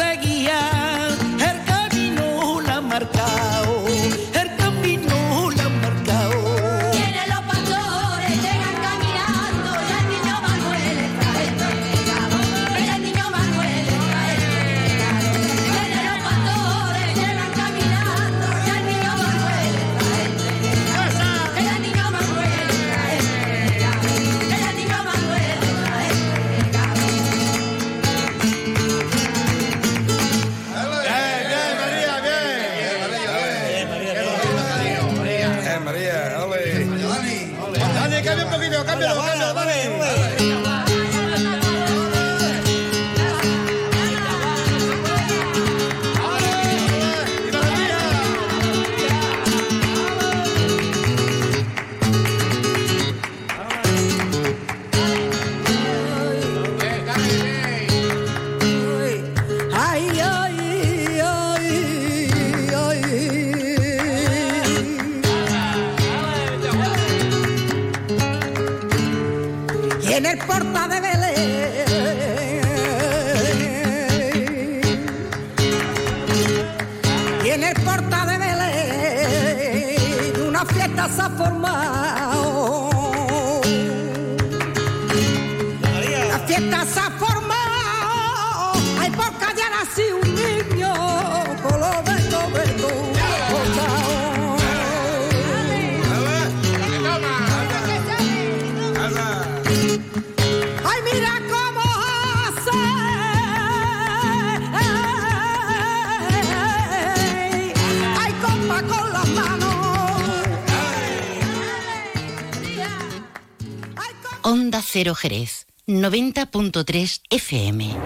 Jerez, 90.3 FM.